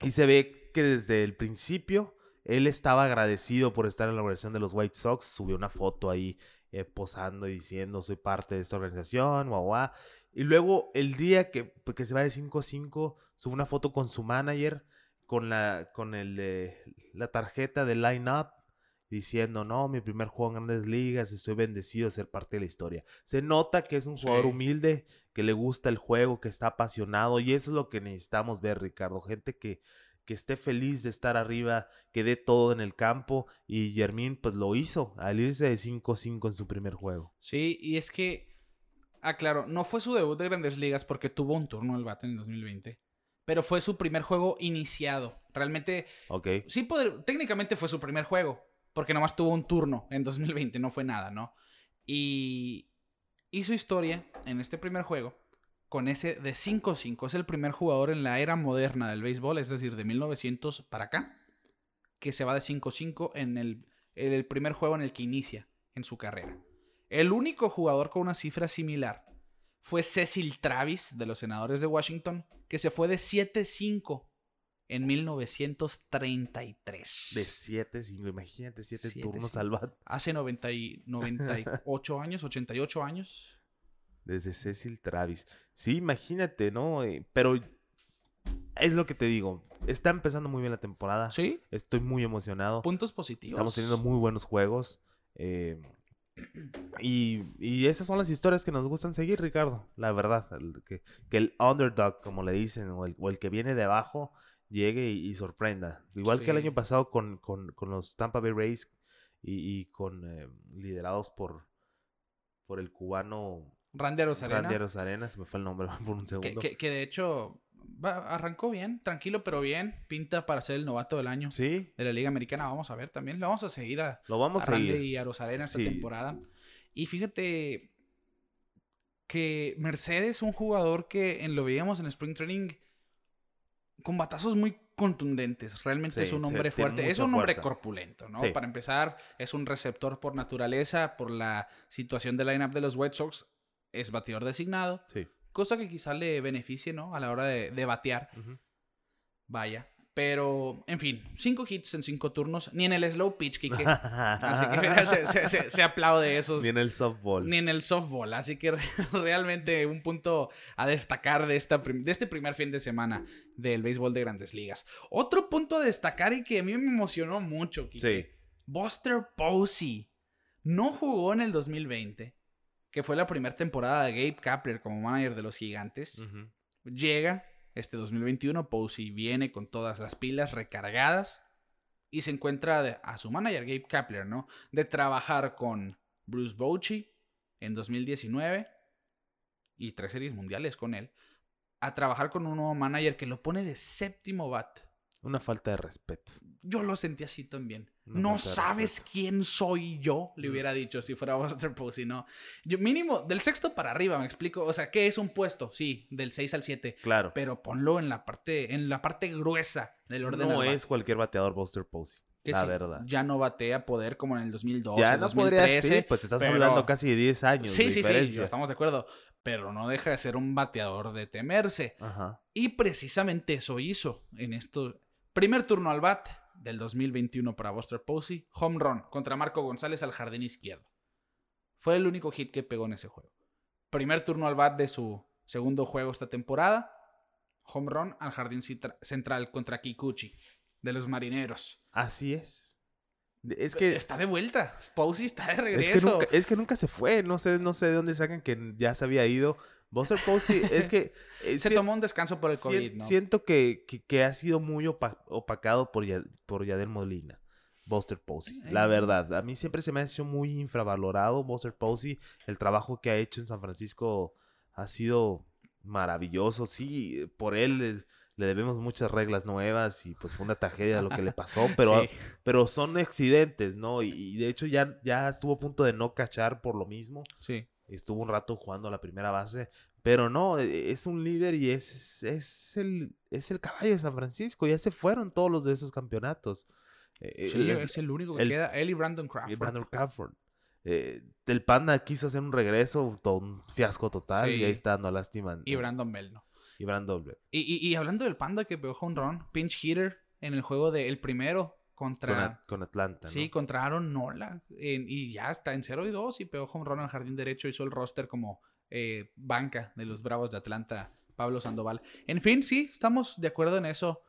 y se ve que desde el principio él estaba agradecido por estar en la organización de los White Sox. Subió una foto ahí eh, posando y diciendo: Soy parte de esta organización, guau, guau. Y luego, el día que, que se va de 5-5, sube una foto con su manager, con la, con el, eh, la tarjeta de line-up, diciendo, no, mi primer juego en grandes ligas, estoy bendecido de ser parte de la historia. Se nota que es un jugador Sí. humilde, que le gusta el juego, que está apasionado, y eso es lo que necesitamos ver, Ricardo. Gente que, que esté feliz de estar arriba, que dé todo en el campo, y Germín pues lo hizo al irse de 5-5 en su primer juego. Sí, y es que, ah, claro, no fue su debut de Grandes Ligas porque tuvo un turno el bate en el 2020, pero fue su primer juego iniciado. Realmente, Ok. sí, poder- técnicamente fue su primer juego, porque nomás tuvo un turno en 2020, no fue nada, ¿no? Y hizo historia en este primer juego con ese de 5-5. Es el primer jugador en la era moderna del béisbol, es decir, de 1900 para acá, que se va de 5-5 en el, en el primer juego en el que inicia en su carrera. El único jugador con una cifra similar fue Cecil Travis de los Senadores de Washington, que se fue de 7-5 en 1933. De 7-5, imagínate, 7 Siete, turnos al bat. Hace 90 y 98 años, 88 años. Desde Cecil Travis. Sí, imagínate, ¿no? Eh, Pero es lo que te digo. Está empezando muy bien la temporada. Sí, Estoy muy emocionado. puntos positivos. Estamos teniendo muy buenos juegos. eh, y, y esas son las historias que nos gustan seguir, Ricardo. La verdad. el que, que el underdog, como le dicen, o el, o el que viene de abajo, llegue y, y sorprenda. Igual que el año pasado con, con- con los Tampa Bay Rays y, y con eh, liderados por, por el cubano Randy Arozarena, Randy Arozarena, se me fue el nombre por un segundo. que- que de hecho va- arrancó bien, tranquilo pero bien. Pinta para ser el novato del año Sí, de la Liga Americana. Vamos a ver también. Lo vamos a seguir a, lo vamos a y a Rosarena esta temporada. Y fíjate que Mercedes, un jugador que en, lo veíamos en Spring Training con batazos muy contundentes. Realmente Sí, es un hombre fuerte. Es un hombre corpulento, ¿no? Para empezar, es un receptor por naturaleza, por la situación del lineup de los White Sox. Es bateador designado. Sí. Cosa que quizá le beneficie, ¿no? A la hora de, de batear. Vaya. Pero, en fin, cinco hits en cinco turnos. Ni en el slow pitch, Kike. Así que mira, se, se- se- se aplaude esos. Ni en el softball. Ni en el softball. Así que realmente un punto a destacar de, esta de este primer fin de semana del béisbol de grandes ligas. Otro punto a destacar y que a mí me emocionó mucho, Kike. Sí. Buster Posey no jugó en el 2020, que fue la primera temporada de Gabe Kapler como manager de los gigantes. Llega este 2021, Posey viene con todas las pilas recargadas y se encuentra de- a su manager Gabe Kapler, ¿no? De trabajar con Bruce Bochy en 2019 y tres series mundiales con él, a trabajar con un nuevo manager que lo pone de séptimo bat Una falta de respeto. Yo lo sentí así también. No sabes quién soy yo, le Mm. hubiera dicho si fuera Buster Posey, ¿no? Yo mínimo, del sexto para arriba, me explico. O sea, ¿qué es un puesto? Sí, del 6 al 7. Claro. Pero ponlo en la parte, en la parte gruesa del orden no es cualquier bateador Buster Posey. que La sí, verdad. Ya no batea poder como en el 2012, Ya no podría 2013. ser, pues te estás pero- hablando casi de 10 años. Sí, de sí, sí, estamos de acuerdo. Pero no deja de ser un bateador de temerse. Ajá. Y precisamente eso hizo en esto. Primer turno al bat del 2021 para Buster Posey. Home run contra Marco González al jardín izquierdo. Fue el único hit que pegó en ese juego. Primer turno al bat de su segundo juego esta temporada. Home run al jardín central contra Kikuchi de los marineros. Así es. Es que, está de vuelta. Posey está de es regreso. que, nunca, es que nunca se fue. No sé, no sé de dónde sacan que ya se había ido. Buster Posey es que... eh, Se tomó un descanso por el COVID, ¿no? Siento que, que, que ha sido muy opa- opacado por, por Yadel Molina. Buster Posey. La Eh. verdad, a mí siempre se me ha hecho muy infravalorado Buster Posey. El trabajo que ha hecho en San Francisco ha sido maravilloso. Sí, por él le debemos muchas reglas nuevas y pues fue una tragedia lo que le pasó, pero, Sí. pero son accidentes, ¿no? Y, y de hecho ya, ya estuvo a punto de no cachar por lo mismo. Sí. Estuvo un rato jugando a la primera base, pero no, e- es un líder y es, es, el, es el caballo de San Francisco. Ya se fueron todos los de esos campeonatos. Eh, Sí, el- es el único que el- queda. Él y Brandon y Crawford. Brandon Crawford. Eh, el Panda quiso hacer un regreso, todo un fiasco total, y ahí está dando lástima. Y Brandon Bell, ¿no? y Brandon Bell. Y, y- y hablando del Panda que pegó home run, pinch hitter en el juego del primero Con, contra. Con Atlanta, ¿no? Sí, contra Aaron Nola. en- y ya está en 0 y 2 y pegó home run al jardín derecho. Hizo el roster como eh, banca de los Bravos de Atlanta, Pablo Sandoval. En fin, sí, estamos de acuerdo en eso.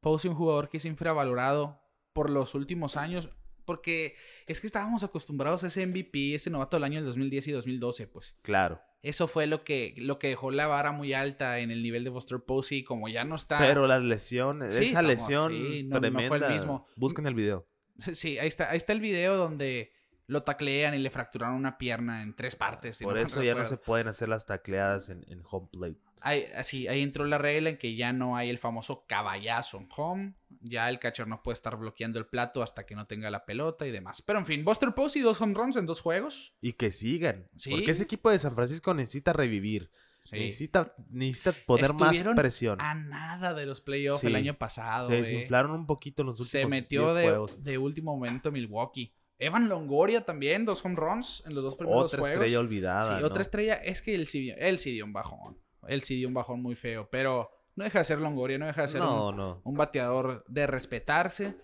Posey, un jugador que es infravalorado por los últimos años. Porque es que estábamos acostumbrados a ese MVP, ese novato del año del 2010 y 2012, pues. Claro. Eso fue lo que, lo que dejó la vara muy alta en el nivel de Buster Posey. Como ya no está. Pero las lesiones, Sí, esa estamos- lesión sí, no- no tremenda. fue el mismo. Busquen el video. Sí, ahí está, ahí está el video donde lo taclean y le fracturaron una pierna en tres partes. Por no eso ya no se pueden hacer las tacleadas en, en home plate. Ahí, así, ahí entró la regla en que ya no hay el famoso caballazo en home. Ya el catcher no puede estar bloqueando el plato hasta que no tenga la pelota y demás. Pero en fin, Buster Posey, dos home runs en dos juegos. Y que sigan. Sí. Porque ese equipo de San Francisco necesita revivir. Sí. Necesita, necesita poner más Estuvieron presión. A nada de los playoffs Sí. el año pasado. Se eh. desinflaron un poquito en los Se últimos metió 10 de, juegos. de último momento Milwaukee. Evan Longoria también, dos home runs en los dos primeros Otra juegos. estrella olvidada. Sí, ¿no? otra estrella. Es que él sí, él sí dio un bajón. Él sí dio un bajón muy feo. Pero no deja de ser Longoria, no deja de ser No, un, no. un bateador de respetarse.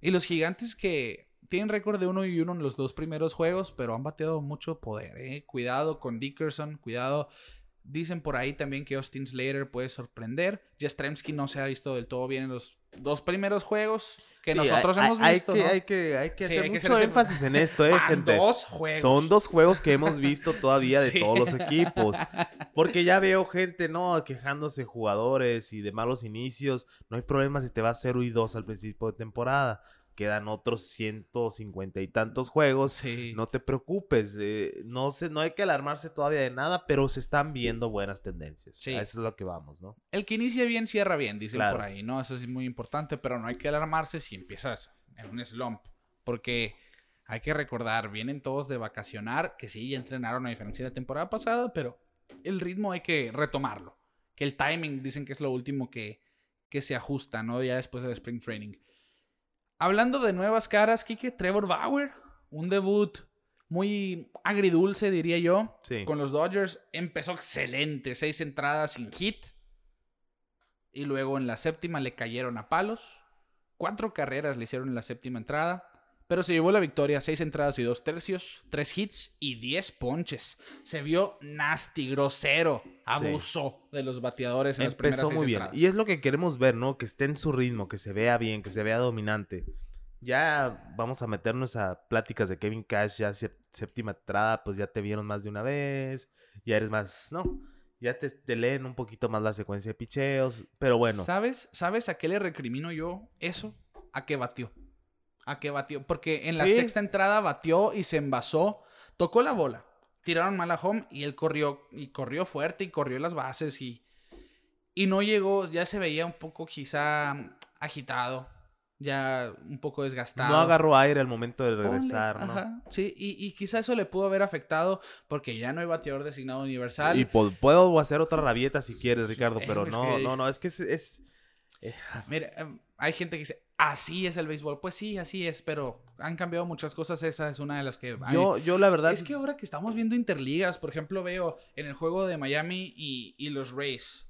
Y los gigantes que tienen récord de uno y uno en los dos primeros juegos, pero han bateado mucho poder. ¿eh? Cuidado con Dickerson, cuidado. Dicen por ahí también que Austin Slater puede sorprender. Jastrzemski no se ha visto del todo bien en los dos primeros juegos que Sí, nosotros hay, hemos hay visto. que, ¿no? hay que, hay que Sí, hacer hay mucho énfasis en esto, eh, gente. dos juegos. Son dos juegos que hemos visto todavía de Sí. todos los equipos. Porque ya veo gente, ¿no? Quejándose jugadores y de malos inicios. No hay problema si te vas 0 y 2 al principio de temporada. Quedan otros 150 y tantos juegos. Sí. No te preocupes. eh, no, se, no hay que alarmarse todavía de nada, pero se están viendo buenas tendencias. Sí. A eso es lo que vamos, ¿no? El que inicia bien, cierra bien, dicen Claro. por ahí, ¿no? Eso es muy importante, pero no hay que alarmarse si empiezas en un slump. Porque hay que recordar, vienen todos de vacacionar, que sí, ya entrenaron a diferencia de la temporada pasada, pero el ritmo hay que retomarlo. Que el timing dicen que es lo último que, que se ajusta, ¿no? Ya después del Spring Training. Hablando de nuevas caras, Kike, Trevor Bauer, un debut muy agridulce, diría yo. Sí. Con los Dodgers empezó excelente, seis entradas sin hit. Y luego en la séptima le cayeron a palos. Cuatro carreras le hicieron en la séptima entrada. Pero se llevó la victoria, seis entradas y dos tercios, tres hits y diez ponches. Se vio nasty, grosero, abusó de los bateadores en las primeras Empezó seis muy bien. entradas. Y es lo que queremos ver, ¿no? Que esté en su ritmo, que se vea bien, que se vea dominante. Ya vamos a meternos a pláticas de Kevin Cash, ya séptima entrada, pues ya te vieron más de una vez, ya eres más, ¿no? Ya te, te leen un poquito más la secuencia de picheos, pero bueno, ¿Sabes, ¿Sabes a qué le recrimino yo eso? A qué batió. A qué batió. Porque en la Sí. sexta entrada batió y se envasó. Tocó la bola. Tiraron mal a home y él corrió. Y corrió fuerte y corrió las bases y. Y no llegó. Ya se veía un poco quizá agitado, ya un poco desgastado. No agarró aire al momento de Ponle, regresar, ¿no? ajá, Sí, y, y quizá eso le pudo haber afectado porque ya no hay bateador designado universal. Y puedo hacer otra rabieta si quieres, Ricardo, pero no, que- no, no, es que es... es- Mira, em, hay gente que dice, así es el béisbol. Pues sí, así es, pero han cambiado muchas cosas. Esa es una de las que... mí- yo, yo la verdad... Es que ahora que estamos viendo interligas, por ejemplo, veo en el juego de Miami y, y los Rays.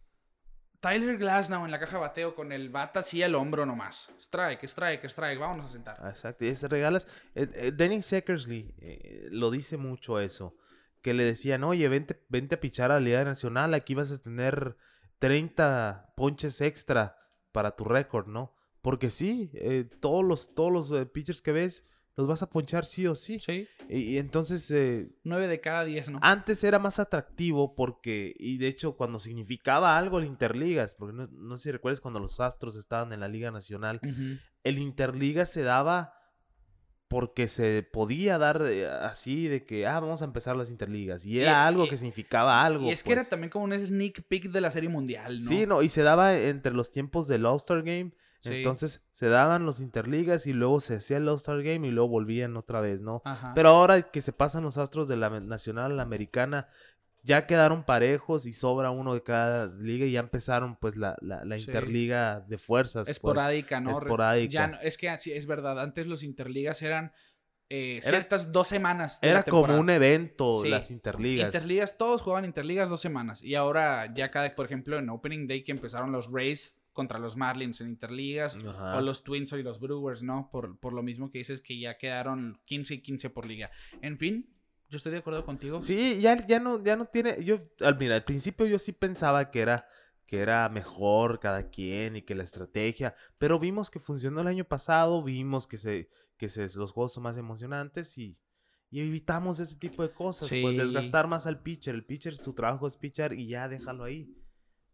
Tyler Glasnow en la caja de bateo con el bat así al hombro nomás. Strike, strike, strike, vámonos a sentar. Ah, Exacto, y se regalas. eh, eh, Dennis Eckersley eh, lo dice mucho eso. Que le decían, oye, vente, vente a pichar a la Liga Nacional, aquí vas a tener 30 ponches extra para tu récord, ¿no? Porque sí, eh, todos los, todos los eh, pitchers que ves los vas a ponchar sí o sí. Sí. Y, y entonces, eh, 9 de cada 10, ¿no? antes era más atractivo porque, y de hecho, cuando significaba algo el Interligas, porque no, no sé si recuerdas cuando los Astros estaban en la Liga Nacional, el Interliga se daba porque se podía dar de- así de que, ah, vamos a empezar las Interligas. Y era Y- algo y- que significaba algo. Y es que era pues. también como un sneak peek de la serie mundial, ¿no? Sí, no, y se daba entre los tiempos del All-Star Game. Sí. Entonces se daban los Interligas y luego se hacía el All-Star Game y luego volvían otra vez, ¿no? Ajá. Pero ahora que se pasan los astros de la nacional a la americana, ya quedaron parejos y sobra uno de cada liga y ya empezaron pues la, la, la Sí. interliga de fuerzas. pues. Esporádica, ¿no? Esporádica. Ya no- es que sí, es verdad, antes los interligas eran eh, Era- ciertas dos semanas. de Era como un evento Sí. las interligas. Interligas, todos jugaban interligas dos semanas. Y ahora ya cada, por ejemplo, en Opening Day que empezaron los Rays contra los Marlins en interligas. Ajá. O los Twins y los Brewers, ¿no? Por, por lo mismo que dices que ya quedaron 15 y 15 por liga. En fin, yo estoy de acuerdo contigo. Sí, ya, ya no, ya no tiene. Yo, al, mira, al principio yo sí pensaba que era, que era mejor cada quien y que la estrategia. Pero vimos que funcionó el año pasado, vimos que se, que se, los juegos son más emocionantes y, y evitamos ese tipo de cosas. Pues Sí. desgastar más al pitcher. El pitcher, su trabajo es pitcher y ya déjalo ahí.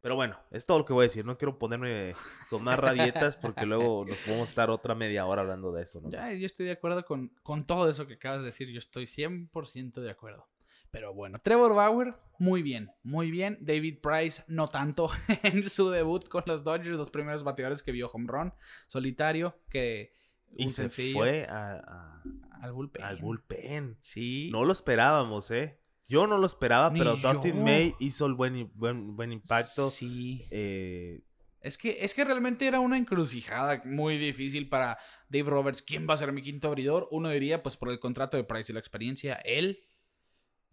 Pero bueno, es todo lo que voy a decir. No quiero ponerme con más rabietas porque luego nos podemos estar otra media hora hablando de eso. Ya, yo estoy de acuerdo con, con todo eso que acabas de decir. Yo estoy 100% de acuerdo. Pero bueno, Trevor Bauer, muy bien, muy bien. David Price, no tanto en su debut con los Dodgers, los primeros bateadores que vio home run, solitario, que Y se sencillo fue a- a- al bullpen. al bullpen. Sí. No lo esperábamos, ¿eh? Yo no lo esperaba, Ni pero Dustin. May hizo el buen, buen, buen impacto. Sí. Eh, Es que, es que realmente era una encrucijada muy difícil para Dave Roberts. ¿Quién va a ser mi quinto abridor? Uno diría, pues por el contrato de Price y la experiencia, él.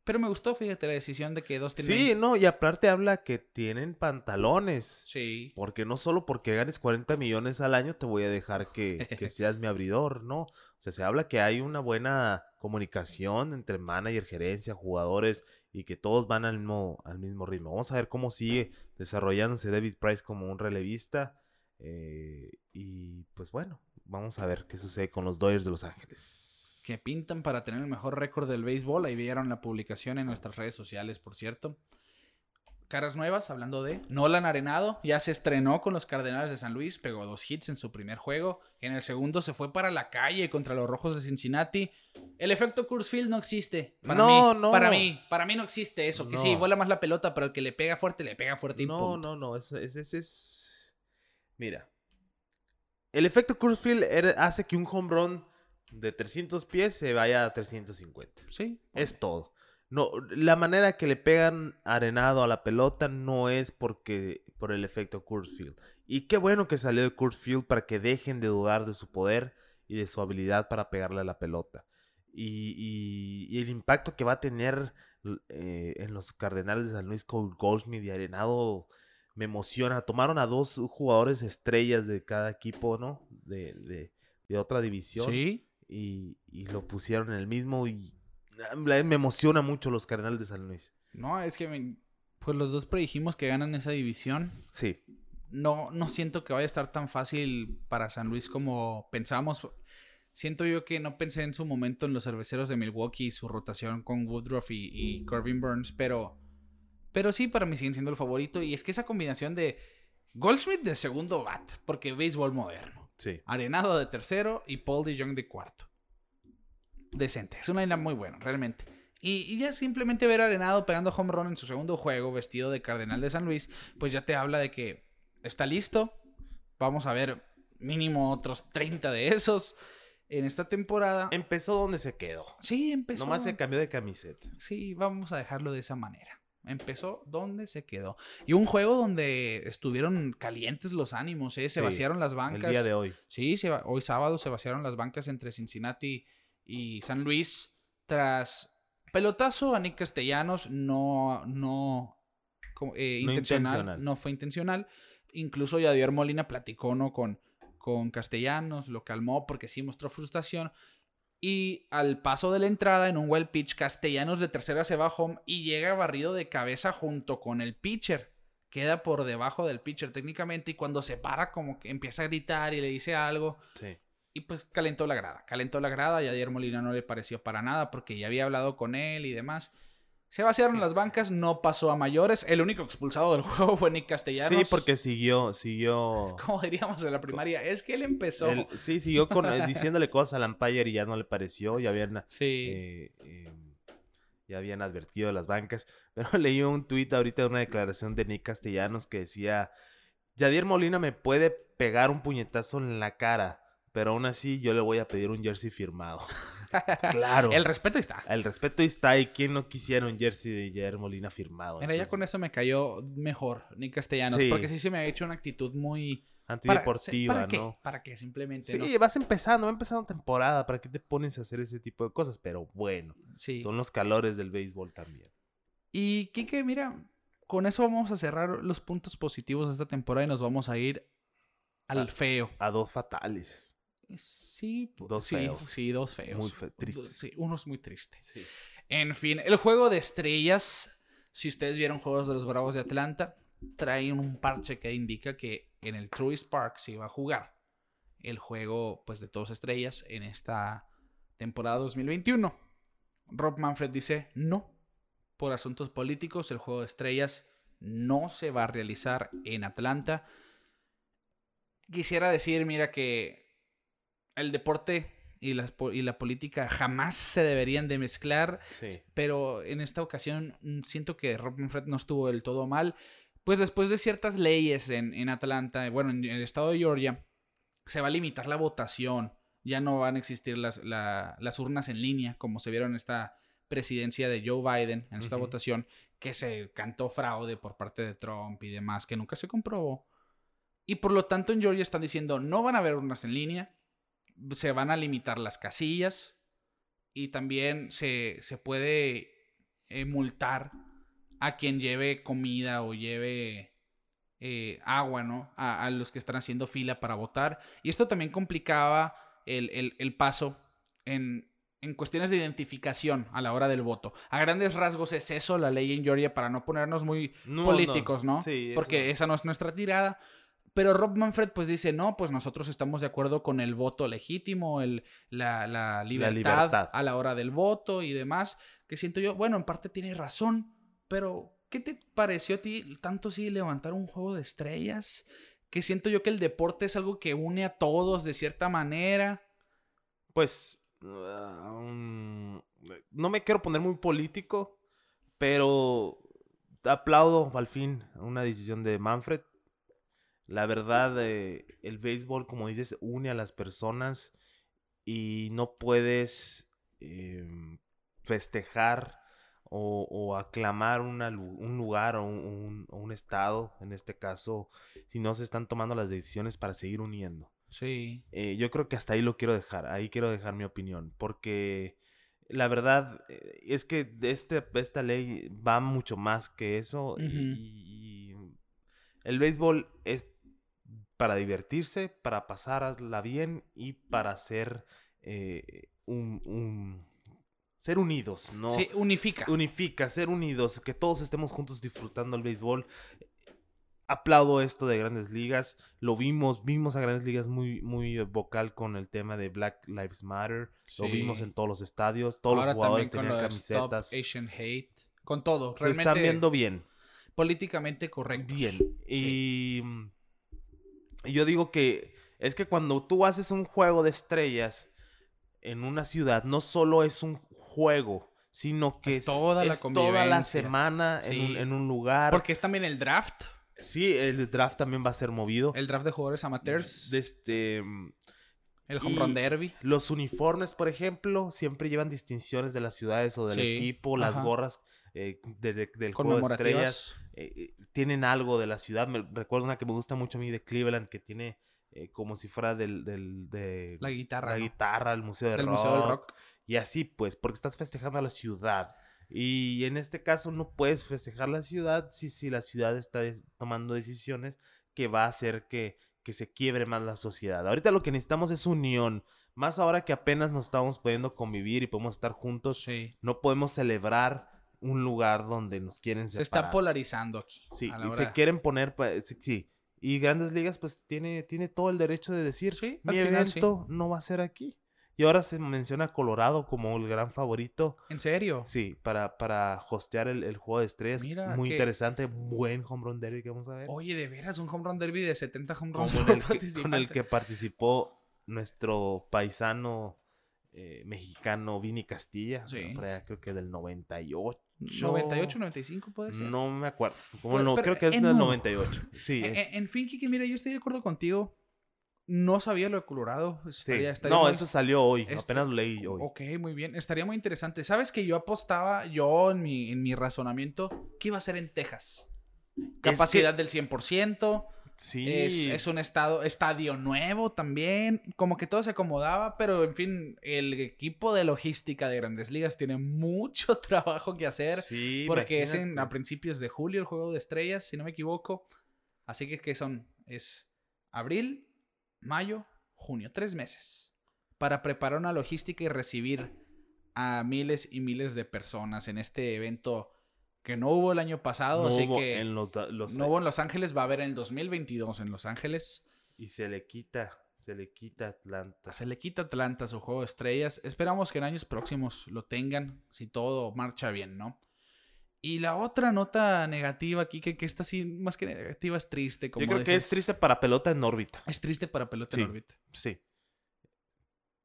Pero me gustó, fíjate, la decisión de que Dustin sí, May- no, y aparte habla que tienen pantalones. Sí. Porque no solo porque ganes 40 millones al año te voy a dejar que, que seas mi abridor, ¿no? O sea, se habla que hay una buena comunicación entre manager, gerencia, jugadores y que todos van al mismo, al mismo ritmo. Vamos a ver cómo sigue desarrollándose David Price como un relevista. eh, y pues bueno, vamos a ver qué sucede con los Dodgers de Los Ángeles. Que pintan para tener el mejor récord del béisbol. Ahí vieron la publicación en nuestras redes sociales, por cierto. Caras nuevas, hablando de Nolan Arenado, ya se estrenó con los Cardenales de San Luis, pegó dos hits en su primer juego. En el segundo se fue para la calle contra los Rojos de Cincinnati. El efecto Kurzfield no existe. Para No, mí, no. Para mí, para mí no existe eso. Que sí, No. vuela más la pelota, pero el que le pega fuerte, le pega fuerte y No, punto. no, no, eso es, es, es- Mira, el efecto Kurzfield hace que un home run de 300 pies se vaya a 350. Sí. Es todo. No, la manera que le pegan arenado a la pelota no es porque por el efecto Kurzfield. Y qué bueno que salió de Kurzfield para que dejen de dudar de su poder y de su habilidad para pegarle a la pelota. Y, y- y el impacto que va a tener eh, en los Cardenales de San Luis con Goldschmidt y Arenado me emociona. Tomaron a dos jugadores estrellas de cada equipo, ¿no? De, de- de otra división Sí. Y, y lo pusieron en el mismo y ah, me emociona mucho los Cardenales de San Luis. No, es que me- pues los dos predijimos que ganan esa división. Sí. no, no siento que vaya a estar tan fácil para San Luis como pensábamos. Siento yo que no pensé en su momento en los cerveceros de Milwaukee y su rotación con Woodruff y, y Corbin Burns, pero, pero sí, para mí siguen siendo el favorito. Y es que esa combinación de Goldschmidt de segundo bat, porque béisbol moderno, Sí. Arenado de tercero y Paul de Jong de cuarto. Decente, es una line muy buena, realmente. Y, y ya simplemente ver a Arenado pegando home run en su segundo juego, vestido de Cardenal de San Luis, pues ya te habla de que está listo. Vamos a ver mínimo otros 30 de esos en esta temporada. Empezó donde se quedó. Sí, empezó. Nomás se cambió de camiseta. Sí, vamos a dejarlo de esa manera. Empezó donde se quedó. Y un juego donde estuvieron calientes los ánimos, ¿eh? Se Sí, vaciaron las bancas. El día de hoy. Sí, se hoy sábado se vaciaron las bancas entre Cincinnati y San Luis tras pelotazo a Nick Castellanos, no, no, eh, No intencional, intencional. no fue intencional. Incluso Yadier Molina platicó ¿no? con, con Castellanos, lo calmó porque sí mostró frustración. Y al paso de la entrada en un well pitch, Castellanos de tercera se va home y llega barrido de cabeza junto con el pitcher. Queda por debajo del pitcher técnicamente y cuando se para como que empieza a gritar y le dice algo Sí. y pues calentó la grada. Calentó la grada y a Dier Molina no le pareció para nada porque ya había hablado con él y demás. Se vaciaron las bancas, no pasó a mayores. El único expulsado del juego fue Nick Castellanos. Sí, porque siguió, siguió. Como diríamos en la primaria, es que él empezó. él- sí, siguió con, eh, diciéndole cosas al umpire y ya no le pareció. Ya habían, Sí. eh, eh, ya habían advertido las bancas. Pero leí un tuit ahorita de una declaración de Nick Castellanos que decía: Yadier Molina me puede pegar un puñetazo en la cara, pero aún así yo le voy a pedir un jersey firmado. claro. El respeto está. El respeto está y quién no quisiera un jersey de Yadier Molina firmado. Mira, ya con eso me cayó mejor Nick Castellanos. Sí. Porque sí se me ha hecho una actitud muy. Antideportiva, ¿para? ¿no? Para que simplemente. Sí, ¿no? vas empezando, va empezando temporada, ¿para qué te pones a hacer ese tipo de cosas? Pero bueno, Sí. son los calores del béisbol también. Y Kike, mira, con eso vamos a cerrar los puntos positivos de esta temporada y nos vamos a ir al feo. A dos fatales. Sí, pu- Dos sí, feos. Sí, dos feos. Muy fe- tristes. Sí, uno es muy triste. Sí. En fin, el juego de estrellas. Si ustedes vieron juegos de los Bravos de Atlanta, traen un parche que indica que en el Truist Park se iba a jugar el juego pues de todos estrellas en esta temporada 2021. Rob Manfred dice no. Por asuntos políticos, el juego de estrellas no se va a realizar en Atlanta. Quisiera decir, mira, que el deporte y, po- y la política jamás se deberían de mezclar. Sí. Pero en esta ocasión mm, siento que Rob Manfred no estuvo del todo mal. Pues después de ciertas leyes en, en Atlanta, bueno, en el estado de Georgia, se va a limitar la votación. Ya no van a existir las, la- las urnas en línea, como se vieron en esta presidencia de Joe Biden, en esta votación, que se cantó fraude por parte de Trump y demás, que nunca se comprobó. Y por lo tanto en Georgia están diciendo, no van a haber urnas en línea, se van a limitar las casillas y también se, se puede eh, multar a quien lleve comida o lleve eh, agua, ¿no? A, a los que están haciendo fila para votar. Y esto también complicaba el, el- el paso en, en cuestiones de identificación a la hora del voto. A grandes rasgos es eso la ley en Georgia para no ponernos muy No, políticos, ¿no? Sí, Porque esa no es nuestra tirada. Pero Rob Manfred pues dice, no, pues nosotros estamos de acuerdo con el voto legítimo, el, la, la libertad, libertad. a la hora del voto y demás, que siento yo, bueno, en parte tiene razón, pero ¿qué te pareció a ti tanto sí levantar un juego de estrellas? Que siento yo que el deporte es algo que une a todos de cierta manera. Pues. um, no me quiero poner muy político, pero aplaudo al fin una decisión de Manfred. La verdad, eh, el béisbol, como dices, une a las personas y no puedes em, festejar o, o aclamar una un lugar o un, un- estado, en este caso, si no se están tomando las decisiones para seguir uniendo. Sí. Eh, yo creo que hasta ahí lo quiero dejar, ahí quiero dejar mi opinión, porque la verdad eh, es que este, esta ley va mucho más que eso y el béisbol es para divertirse, para pasarla bien y para ser eh, un, un- ser unidos, ¿no? Sí, unifica. Unifica, ser unidos, que todos estemos juntos disfrutando el béisbol. Aplaudo esto de Grandes Ligas. Lo vimos, vimos a Grandes Ligas muy, muy vocal con el tema de Black Lives Matter. Lo vimos en todos los estadios. Todos Ahora los jugadores con tenían lo de Stop camisetas. Asian Hate. Con todo. Se están viendo bien. políticamente correcto. Bien. Y, mm, y yo digo que es que cuando tú haces un juego de estrellas en una ciudad, no solo es un juego, sino que Es toda la es toda la semana en, un, Sí. en un lugar. Porque es también el draft. Sí, el draft también va a ser movido. El draft de jugadores amateurs. De este, el home run derby. Los uniformes, por ejemplo, siempre llevan distinciones de las ciudades o del Sí, equipo. Las ajá. gorras eh, de- de- del juego de estrellas eh, eh, tienen algo de la ciudad. Me recuerdo una que me gusta mucho a mí de Cleveland, que tiene eh, como si fuera del, del- de La guitarra. la ¿no? guitarra, el museo de Del rock, Museo del Rock. Y así, pues, porque estás festejando a la ciudad. Y en este caso no puedes festejar la ciudad si, si la ciudad está tomando decisiones que va a hacer que, que se quiebre más la sociedad. Ahorita lo que necesitamos es unión. Más ahora que apenas nos estamos pudiendo convivir y podemos estar juntos, Sí. no podemos celebrar un lugar donde nos quieren Se separar. está polarizando aquí. Sí, y hora- se quieren poner, sí, sí. Y Grandes Ligas pues tiene, tiene todo el derecho de decir, Sí, mi sí. evento no va a ser aquí. Y ahora se menciona a Colorado como el gran favorito. ¿En serio? Sí, para, para hostear el, el juego de estrellas. Mira, Muy que- interesante, buen home run derby que vamos a ver. Oye, de veras, un home run derby de 70 home runs el que- con el que participó nuestro paisano eh, mexicano Vini Castilla. Sí. creo que del 98. 98, 95 puede ser. No me acuerdo. Como Pues, no, pero creo que es del uno. 98. Sí. En, en- fin, Kiki, mira, yo estoy de acuerdo contigo. No sabía lo de Colorado. sí. Estaría- estaría No, muy- eso salió hoy. Este- Apenas lo leí hoy. Ok, muy bien. Estaría muy interesante. ¿Sabes que yo apostaba, yo en mi, en mi razonamiento, que iba a ser en Texas? Capacidad del 100%. Sí. Es, es un estado, estadio nuevo también. Como que todo se acomodaba, pero en fin, el equipo de logística de Grandes Ligas tiene mucho trabajo que hacer. Sí, porque es en, a principios de julio el juego de estrellas, si no me equivoco. Así que, ¿qué son? Es abril, mayo, junio, tres meses. Para preparar una logística y recibir a miles y miles de personas en este evento que no hubo el año pasado. No así hubo que en los, los- no hubo en Los Ángeles, va a haber en el 2022 en Los Ángeles. Y se le quita, se le quita Atlanta. Se le quita Atlanta su juego de estrellas. Esperamos que en años próximos lo tengan, si todo marcha bien, ¿no? Y la otra nota negativa aquí, que, que esta sí, más que negativa, es triste. Como Yo creo que es triste para pelota en órbita. Es triste para pelota Sí. en órbita. Sí.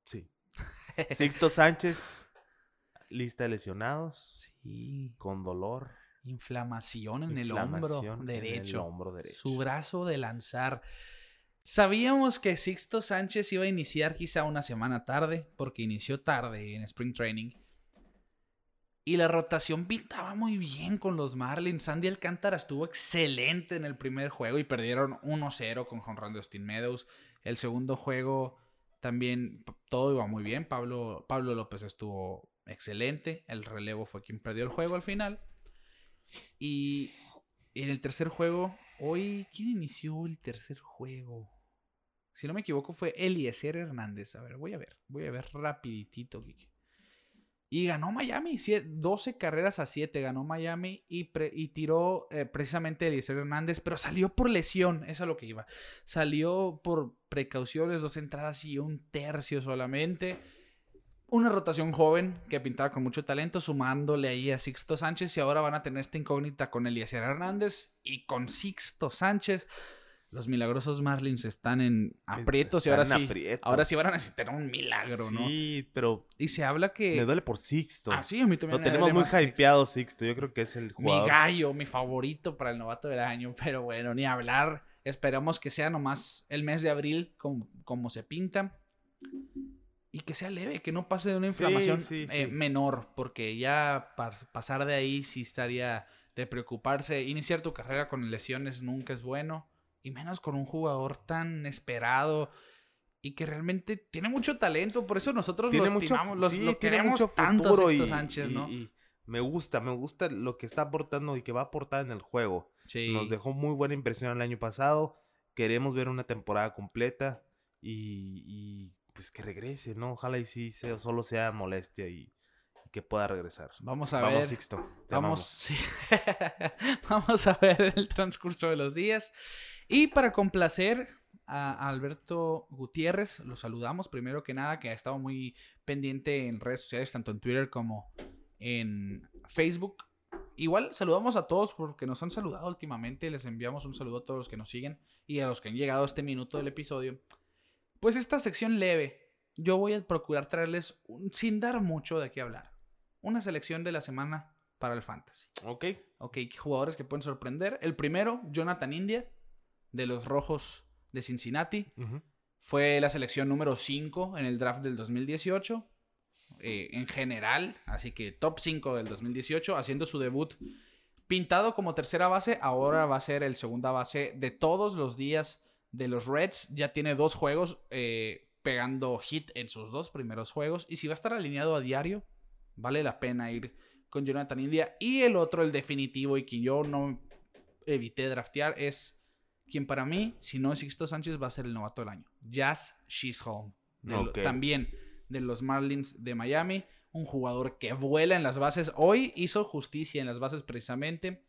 Sí. Sixto Sánchez, lista de lesionados, Sí. Con dolor. Inflamación en el hombro en derecho. el hombro derecho. Su brazo de lanzar. Sabíamos que Sixto Sánchez iba a iniciar quizá una semana tarde, porque inició tarde en Spring Training. Y la rotación pintaba muy bien con los Marlins. Sandy Alcántara estuvo excelente en el primer juego y perdieron 1-0 con jonrón de Austin Meadows. El segundo juego también todo iba muy bien. Pablo, Pablo López estuvo excelente. El relevo fue quien perdió el juego al final. Y en el tercer juego, hoy, ¿quién inició el tercer juego? Si no me equivoco, fue Eliezer Hernández. A ver, voy a ver, voy a ver rapiditito, Kike. Y ganó Miami, sie- 12 carreras a 7 ganó Miami y, pre- y tiró eh, precisamente Eliezer Hernández, pero salió por lesión, eso es lo que iba. Salió por precauciones, dos entradas y un tercio solamente. Una rotación joven que pintaba con mucho talento, sumándole ahí a Sixto Sánchez y ahora van a tener esta incógnita con Eliezer Hernández y con Sixto Sánchez. Los milagrosos Marlins están en aprietos y ahora sí. aprietos. Ahora sí van a necesitar un milagro, ¿no? Sí, pero Y se habla que. me duele por Sixto. Ah, sí, a mí también Lo me tenemos duele muy Sixto. hypeado, Sixto. Yo creo que es el Mi jugador. gallo, mi favorito para el novato del año. Pero bueno, ni hablar. Esperamos que sea nomás el mes de abril como, como se pinta. Y que sea leve, que no pase de una inflamación sí, eh, sí. menor. Porque ya pasar de ahí sí estaría de preocuparse. Iniciar tu carrera con lesiones nunca es bueno. Y menos con un jugador tan esperado. Y que realmente tiene mucho talento. Por eso nosotros Tiene lo mucho, estimamos, los- lo queremos mucho tanto y- Sánchez, y- ¿no? y me gusta, me gusta lo que está aportando y que va a aportar en el juego. Nos dejó muy buena impresión el año pasado. Queremos ver una temporada completa y, pues que regrese, ¿no? Ojalá y sí sea- solo sea molestia y, y que pueda regresar. Vamos a Vamos, ver. Sixto. te Vamos, sí. Vamos a ver el transcurso de los días. Y para complacer a Alberto Gutiérrez, lo saludamos primero que nada, que ha estado muy pendiente en redes sociales, tanto en Twitter como en Facebook. Igual saludamos a todos porque nos han saludado últimamente. Les enviamos un saludo a todos los que nos siguen y a los que han llegado a este minuto del episodio. Pues esta sección leve, yo voy a procurar traerles, un- sin dar mucho de qué hablar, una selección de la semana para el fantasy. Ok. Ok, jugadores que pueden sorprender. El primero, Jonathan India, de los Rojos de Cincinnati. Fue la selección número 5 en el draft del 2018. eh, en general, así que top 5 del 2018, haciendo su debut pintado como tercera base. Ahora va a ser el segunda base de todos los días de los Reds. Ya tiene dos juegos eh, pegando hit en sus dos primeros juegos. Y si va a estar alineado a diario, vale la pena ir con Jonathan India. Y el otro, el definitivo y quien yo no evité draftear, es quien para mí, si no es Sixto Sánchez, va a ser el novato del año. Jazz Chisholm. de lo- Ok. También de los Marlins de Miami. Un jugador que vuela en las bases. Hoy hizo justicia en las bases precisamente.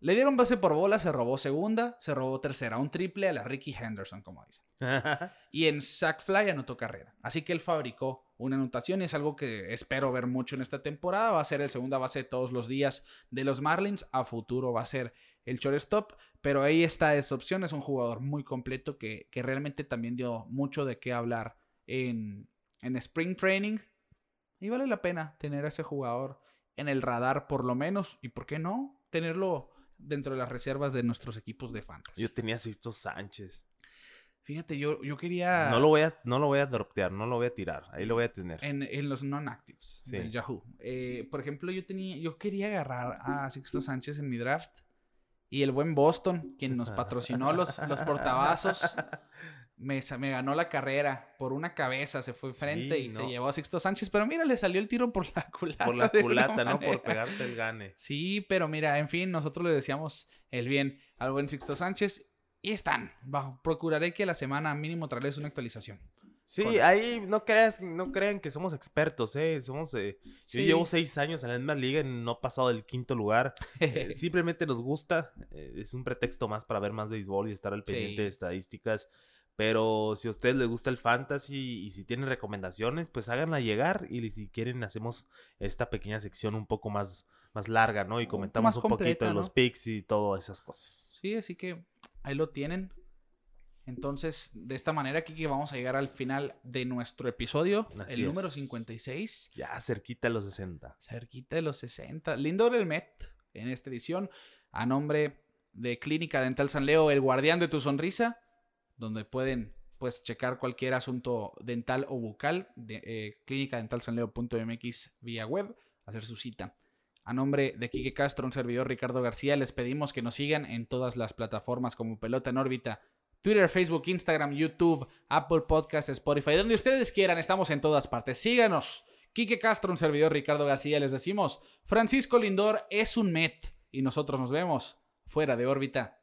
Le dieron base por bola, se robó segunda, se robó tercera. Un triple a la Ricky Henderson, como dicen. Y en sack fly anotó carrera. Así que él fabricó una anotación y es algo que espero ver mucho en esta temporada. Va a ser el segunda base todos los días de los Marlins. A futuro va a ser el shortstop. Pero ahí está esa opción. Es un jugador muy completo que, que realmente también dio mucho de qué hablar en, en Spring Training. Y vale la pena tener a ese jugador en el radar por lo menos. Y por qué no tenerlo dentro de las reservas de nuestros equipos de fantasy. Yo tenía a Sixto Sánchez. Fíjate, yo, yo quería... No lo voy a, no lo voy a droptear, no lo voy a tirar. Ahí lo voy a tener. En, en los non-actives Sí. del Yahoo. Eh, por ejemplo, yo tenía, yo quería agarrar a Sixto Sánchez en mi draft. Y el buen Boston, quien nos patrocinó los, los portavasos, me, me ganó la carrera por una cabeza, se fue Sí, frente y se no. llevó a Sixto Sánchez. Pero mira, le salió el tiro por la culata. Por la culata, ¿no? Por pegarte el gane. Sí, pero mira, en fin, nosotros le decíamos el bien al buen Sixto Sánchez. Y están. Bajo- procuraré que la semana mínimo traerles una actualización. Sí, Con- ahí no creas, no crean que somos expertos, ¿eh? Somos, eh, Yo Sí. llevo seis años en la misma liga y no he pasado del quinto lugar. Eh, simplemente nos gusta. eh, es un pretexto más para ver más béisbol y estar al pendiente Sí. de estadísticas. Pero si a ustedes les gusta el fantasy y si tienen recomendaciones, pues háganla llegar. Y si quieren, hacemos esta pequeña sección un poco más, más larga, ¿no? Y comentamos un poquito de los picks y todas esas cosas. Sí, así que ahí lo tienen. Entonces, de esta manera, Kiki, vamos a llegar al final de nuestro episodio, Así el número es. 56, Ya cerquita de los 60. cerquita de los 60. Lindor el Met en esta edición, a nombre de Clínica Dental San Leo, el guardián de tu sonrisa, donde pueden pues checar cualquier asunto dental o bucal de eh, vía web, hacer su cita. A nombre de Quique Castro, un servidor Ricardo García, les pedimos que nos sigan en todas las plataformas como Pelota en órbita, Twitter, Facebook, Instagram, YouTube, Apple Podcasts, Spotify, donde ustedes quieran, estamos en todas partes. Síganos. Quique Castro, un servidor Ricardo García, les decimos, Francisco Lindor es un Met y nosotros nos vemos fuera de órbita.